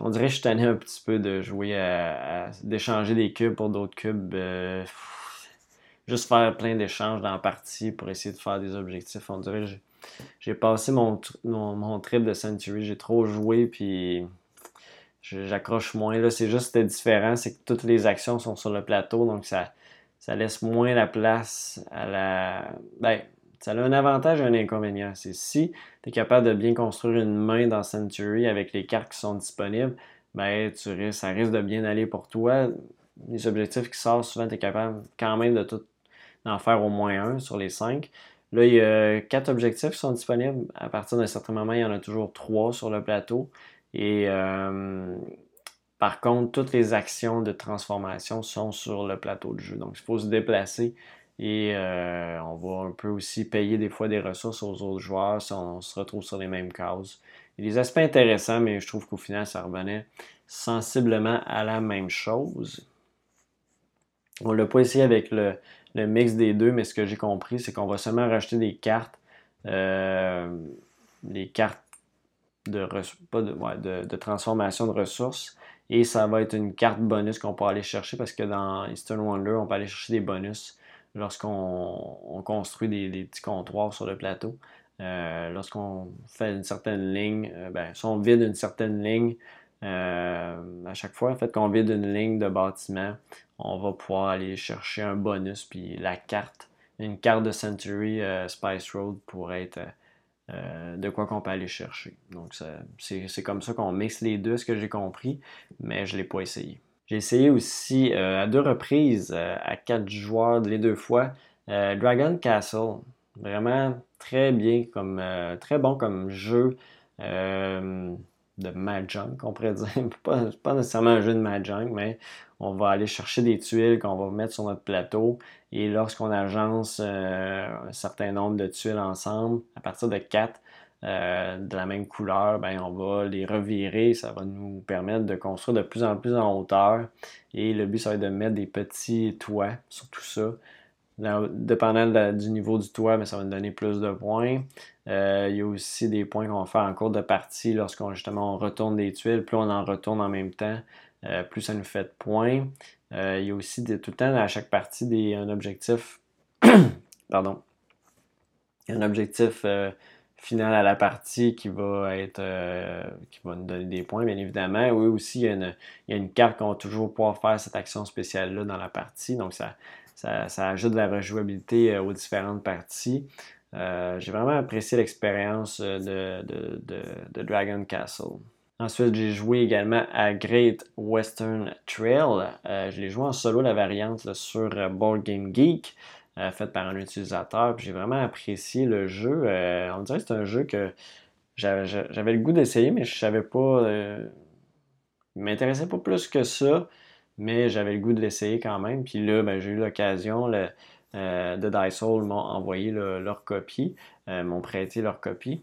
On dirait que je tanné un petit peu de jouer à, d'échanger des cubes pour d'autres cubes. Euh, juste faire plein d'échanges dans la partie pour essayer de faire des objectifs. On dirait que j'ai, passé mon, mon, trip de Century, j'ai trop joué puis j'accroche moins. C'est juste c'était différent, c'est que toutes les actions sont sur le plateau, donc ça ça laisse moins la place à la. Ben, ça a un avantage et un inconvénient. C'est si tu es capable de bien construire une main dans Century avec les cartes qui sont disponibles, ben, ça risque de bien aller pour toi. Les objectifs qui sortent, souvent, tu es capable quand même de tout d'en faire au moins un sur les cinq. Là, il y a quatre objectifs qui sont disponibles. À partir d'un certain moment, il y en a toujours trois sur le plateau. Et euh, par contre, toutes les actions de transformation sont sur le plateau de jeu. Donc, il faut se déplacer et euh, on va un peu aussi payer des fois des ressources aux autres joueurs si on se retrouve sur les mêmes cases. Il y a des aspects intéressants, mais je trouve qu'au final, ça revenait sensiblement à la même chose. On ne l'a pas essayé avec le, mix des deux, mais ce que j'ai compris, c'est qu'on va seulement racheter des cartes, euh, des cartes de, de, transformation de ressources et ça va être une carte bonus qu'on peut aller chercher parce que dans Eastern Wonder, on peut aller chercher des bonus lorsqu'on construit des, petits comptoirs sur le plateau. Euh, lorsqu'on fait une certaine ligne, euh, ben, si on vide une certaine ligne, euh, à chaque fois, en fait, qu'on vide une ligne de bâtiment, on va pouvoir aller chercher un bonus, puis la carte, une carte de Century Spice Road pourrait être euh, de quoi qu'on peut aller chercher. Donc, c'est comme ça qu'on mixe les deux, ce que j'ai compris, mais je ne l'ai pas essayé. J'ai essayé aussi euh, à deux reprises, euh, à quatre joueurs les deux fois, Dragon Castle. Vraiment très bien, comme très bon comme jeu de Mahjong, qu'on pourrait dire. pas, pas, nécessairement un jeu de Mahjong, mais on va aller chercher des tuiles qu'on va mettre sur notre plateau. Et lorsqu'on agence euh, un certain nombre de tuiles ensemble, à partir de 4 euh, de la même couleur, ben, on va les revirer. Ça va nous permettre de construire de plus en plus en hauteur. Et le but, ça va être de mettre des petits toits sur tout ça. dépendant du niveau du toit, mais ben, ça va nous donner plus de points. Euh, il y a aussi des points qu'on va faire en cours de partie lorsqu'on justement on retourne des tuiles. Plus on en retourne en même temps, euh, plus ça nous fait de points. Euh, il y a aussi tout le temps à chaque partie des, un objectif. pardon. Un objectif euh, final à la partie qui va être qui va nous donner des points, bien évidemment. Oui, aussi, il y a une, il y a une carte qu'on va toujours pouvoir faire cette action spéciale-là dans la partie. Donc ça, ça, ajoute de la rejouabilité aux différentes parties. J'ai vraiment apprécié l'expérience de, de Dragon Castle. Ensuite, j'ai joué également à Great Western Trail. Euh, je l'ai joué en solo, la variante sur euh, Board Game Geek, euh, faite par un utilisateur. J'ai vraiment apprécié le jeu. on dirait que c'est un jeu que j'avais le goût d'essayer, mais je savais pas. Il m'intéressait pas plus que ça, mais j'avais le goût de l'essayer quand même. Puis là, ben, j'ai eu l'occasion. De Dysol m'ont envoyé leur copie, m'ont prêté leur copie.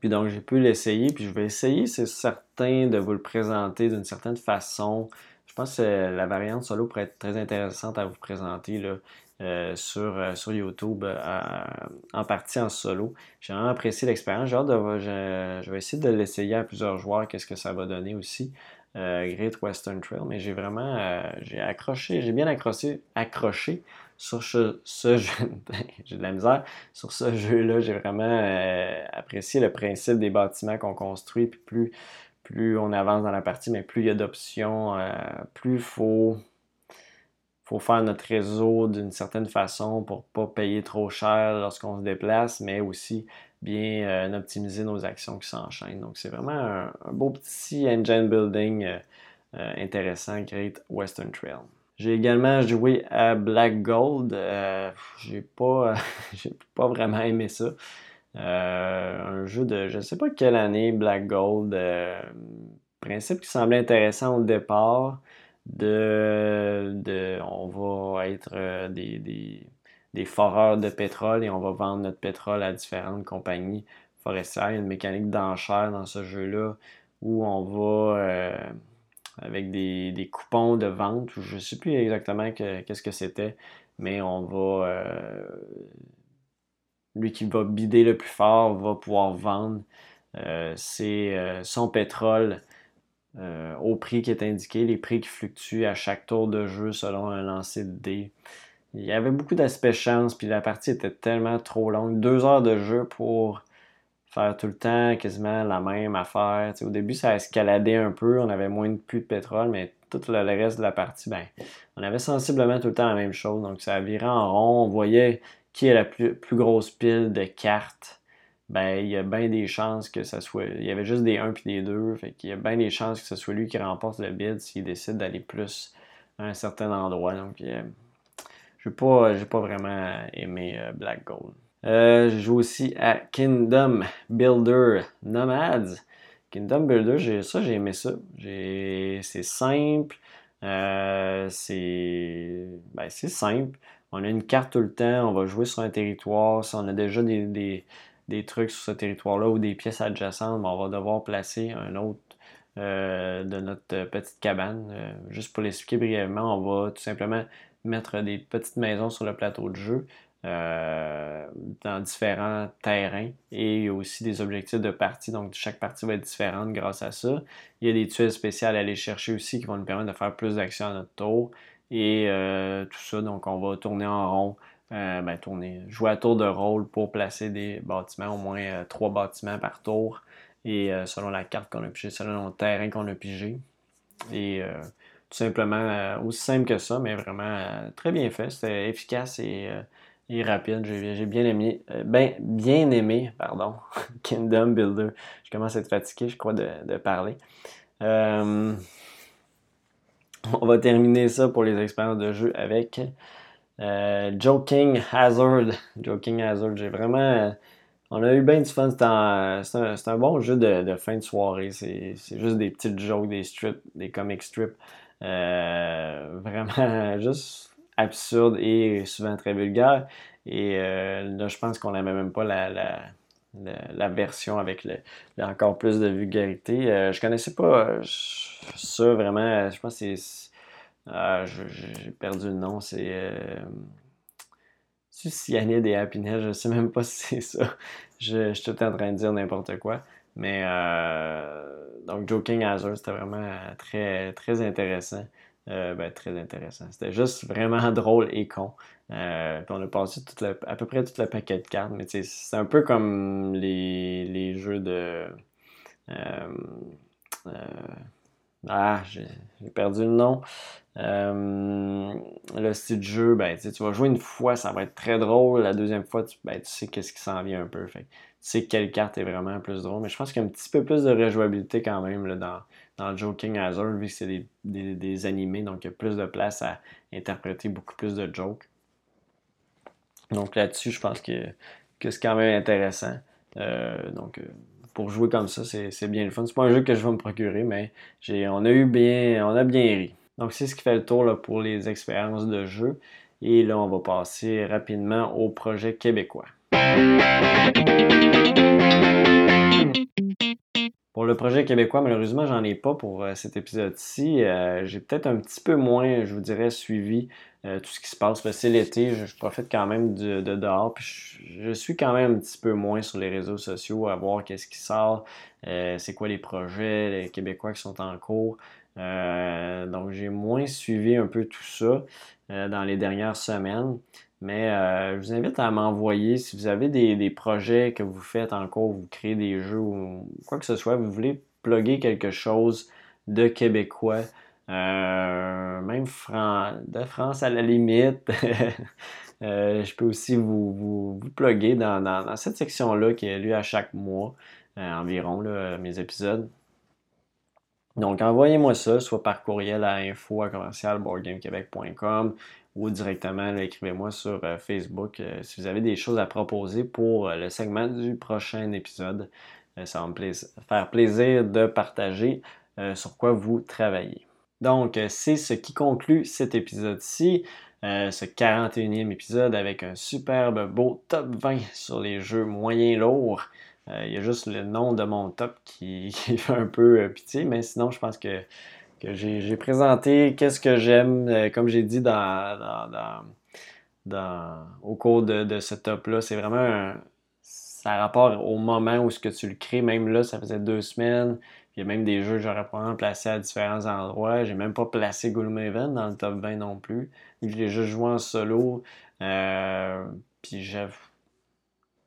Puis donc, j'ai pu l'essayer, puis je vais essayer, c'est certain, de vous le présenter d'une certaine façon. Je pense que la variante solo pourrait être très intéressante à vous présenter là, euh, sur, sur YouTube en partie en solo. J'ai vraiment apprécié l'expérience. J'ai hâte de, je, vais essayer de l'essayer à plusieurs joueurs, qu'est-ce que ça va donner aussi. Euh, Great Western Trail, mais j'ai vraiment euh, j'ai accroché, j'ai bien accroché, accroché sur ce, jeu. j'ai de la misère. Sur ce jeu-là, j'ai vraiment euh, apprécié le principe des bâtiments qu'on construit. Plus, on avance dans la partie, mais plus il y a d'options, plus il faut, faut faire notre réseau d'une certaine façon pour ne pas payer trop cher lorsqu'on se déplace, mais aussi bien euh, optimiser nos actions qui s'enchaînent. Donc, c'est vraiment un, beau petit engine building euh, euh, intéressant, Great Western Trail. J'ai également joué à Black Gold. j'ai pas, pas vraiment aimé ça. un jeu de je sais pas quelle année, Black Gold. principe qui semblait intéressant au départ. De, de on va être des des foreurs de pétrole et on va vendre notre pétrole à différentes compagnies forestières. Il y a une mécanique d'enchère dans ce jeu-là où on va euh, avec des, coupons de vente. Je ne sais plus exactement qu'est-ce que c'était, mais on va. Euh, lui qui va bider le plus fort va pouvoir vendre euh, son pétrole au prix qui est indiqué, les prix qui fluctuent à chaque tour de jeu selon un lancer de dés. Il y avait beaucoup d'aspects chance, puis la partie était tellement trop longue. Deux heures de jeu pour faire tout le temps quasiment la même affaire. au début, ça escaladait un peu, on avait moins de plus de pétrole, mais tout le, reste de la partie, ben, on avait sensiblement tout le temps la même chose. Donc ça virait en rond, on voyait qui est la plus, grosse pile de cartes. Ben, il y a bien des chances que ça soit. Il y avait juste des 1 puis des 2. Fait qu'il y a bien des chances que ce soit lui qui remporte le bid s'il décide d'aller plus à un certain endroit. Donc, j'ai pas, pas vraiment aimé euh, Black Gold. Euh, je joue aussi à Kingdom Builder Nomads. Kingdom Builder, ça, j'ai aimé ça. C'est simple. Euh, ben, c'est simple. On a une carte tout le temps. On va jouer sur un territoire. Si on a déjà des, trucs sur ce territoire-là ou des pièces adjacentes, ben, on va devoir placer un autre de notre petite cabane. juste pour l'expliquer brièvement, on va tout simplement mettre des petites maisons sur le plateau de jeu euh, dans différents terrains et aussi des objectifs de partie. Donc, chaque partie va être différente grâce à ça. Il y a des tuiles spéciales à aller chercher aussi qui vont nous permettre de faire plus d'actions à notre tour et euh, tout ça. Donc, on va tourner en rond. Euh, ben, tourner, jouer à tour de rôle pour placer des bâtiments, au moins trois bâtiments par tour, et selon la carte qu'on a pigée, selon le terrain qu'on a pigé. Et tout simplement aussi simple que ça, mais vraiment très bien fait. C'était efficace et, euh, rapide. J'ai bien aimé, ben, bien aimé, pardon, Kingdom Builder. Je commence à être fatigué, je crois, de, parler. on va terminer ça pour les expériences de jeu avec Joking Hazard. Joking Hazard, j'ai vraiment. on a eu bien du fun. C'est un, bon jeu de, fin de soirée. C'est juste des petites jokes, des strips, des comic strips. Euh, vraiment juste absurde et souvent très vulgaire. Et euh, là, je pense qu'on n'avait même pas la, la, version avec le, encore plus de vulgarité. Euh, je connaissais pas ça vraiment. Je pense que c'est. Ah, j'ai perdu le nom. C'est. Cyanide et Happiness. Je sais même pas si c'est ça. Je, je suis tout en train de dire n'importe quoi. Mais euh, donc Joking Hazard, c'était vraiment très, très intéressant. Euh, ben, très intéressant. C'était juste vraiment drôle et con. Euh, on a passé à peu près tout le paquet de cartes, mais c'est un peu comme les, les jeux de. ah, j'ai perdu le nom. le style de jeu, ben, tu vas jouer une fois, ça va être très drôle. La deuxième fois, tu, ben, tu sais qu'est-ce qui s'en vient un peu. Fait sais quelle carte est vraiment plus drôle. Mais je pense qu'il y a un petit peu plus de rejouabilité quand même là, dans, dans le Joking Hazard, vu que c'est des, animés, donc il y a plus de place à interpréter beaucoup plus de jokes. Donc là-dessus, je pense que, que c'est quand même intéressant. donc, pour jouer comme ça, c'est bien le fun. C'est pas un jeu que je vais me procurer, mais on a eu bien, on a bien ri. Donc, c'est ce qui fait le tour pour les expériences de jeu. Et là, on va passer rapidement au projet québécois. Pour le projet québécois, malheureusement, j'en ai pas pour euh, cet épisode-ci. Euh, j'ai peut-être un petit peu moins, je vous dirais, suivi euh, tout ce qui se passe. C'est l'été, je, profite quand même de, dehors. je, suis quand même un petit peu moins sur les réseaux sociaux à voir qu'est-ce qui sort, c'est quoi les projets, les Québécois qui sont en cours. donc j'ai moins suivi un peu tout ça dans les dernières semaines. Mais euh, je vous invite à m'envoyer si vous avez des, projets que vous faites en cours, vous créez des jeux ou quoi que ce soit, vous voulez plugger quelque chose de québécois, euh, même de France à la limite. Euh, je peux aussi vous, vous, plugger dans, cette section-là qui est lue à chaque mois environ, mes épisodes. Donc, envoyez-moi ça, soit par courriel à info ou directement, écrivez-moi sur euh, Facebook euh, si vous avez des choses à proposer pour euh, le segment du prochain épisode. ça va me faire plaisir de partager sur quoi vous travaillez. Donc, c'est ce qui conclut cet épisode-ci, ce 41e épisode avec un superbe beau top 20 sur les jeux moyens lourds. Il y a juste le nom de mon top qui, fait un peu pitié, mais sinon, je pense que que j'ai présenté qu'est-ce que j'aime, euh, comme j'ai dit dans, au cours de, ce top-là. C'est vraiment un, ça rapport au moment où ce que tu le crées. Même là, ça faisait deux semaines. Il y a même des jeux que j'aurais probablement placés à différents endroits. J'ai même pas placé Gloomhaven dans le top 20 non plus. Je l'ai juste joué en solo. Euh, puis je,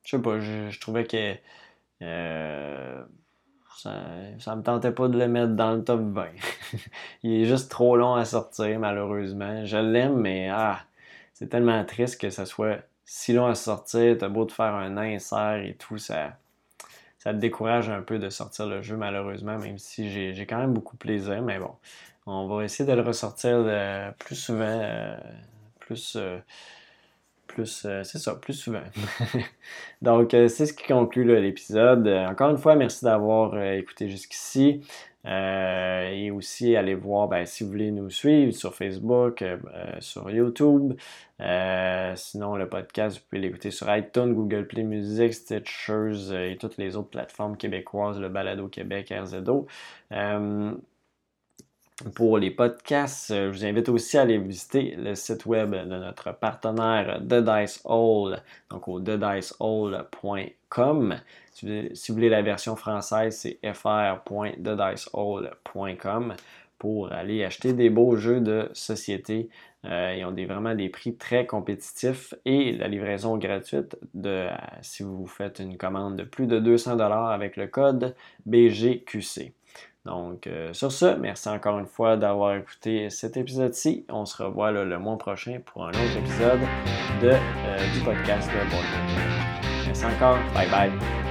je sais pas, je, trouvais que euh, ça, me tentait pas de le mettre dans le top 20. Il est juste trop long à sortir, malheureusement. Je l'aime, mais ah, c'est tellement triste que ça soit si long à sortir. T'as beau te faire un insert et tout, ça, ça te décourage un peu de sortir le jeu, malheureusement, même si j'ai quand même beaucoup de plaisir. Mais bon, on va essayer de le ressortir euh, plus souvent, euh, plus. Plus, euh, c'est ça, plus souvent. Donc, euh, c'est ce qui conclut l'épisode. Euh, encore une fois, merci d'avoir écouté jusqu'ici. et aussi, allez voir ben, si vous voulez nous suivre sur Facebook, sur YouTube. sinon, le podcast, vous pouvez l'écouter sur iTunes, Google Play Music, Stitchers et toutes les autres plateformes québécoises, le Balado Québec, RZO. Pour les podcasts, euh, je vous invite aussi à aller visiter le site web de notre partenaire The Dice Hall, donc au thedicehall.com. Si vous voulez la version française, c'est fr.thedicehall.com pour aller acheter des beaux jeux de société. Euh, ils ont vraiment des prix très compétitifs et la livraison gratuite de, si vous faites une commande de plus de 200 avec le code BGQC. Donc, euh, sur ce, merci encore une fois d'avoir écouté cet épisode-ci. On se revoit le mois prochain pour un autre épisode de, euh, du podcast de Merci encore. Bye bye.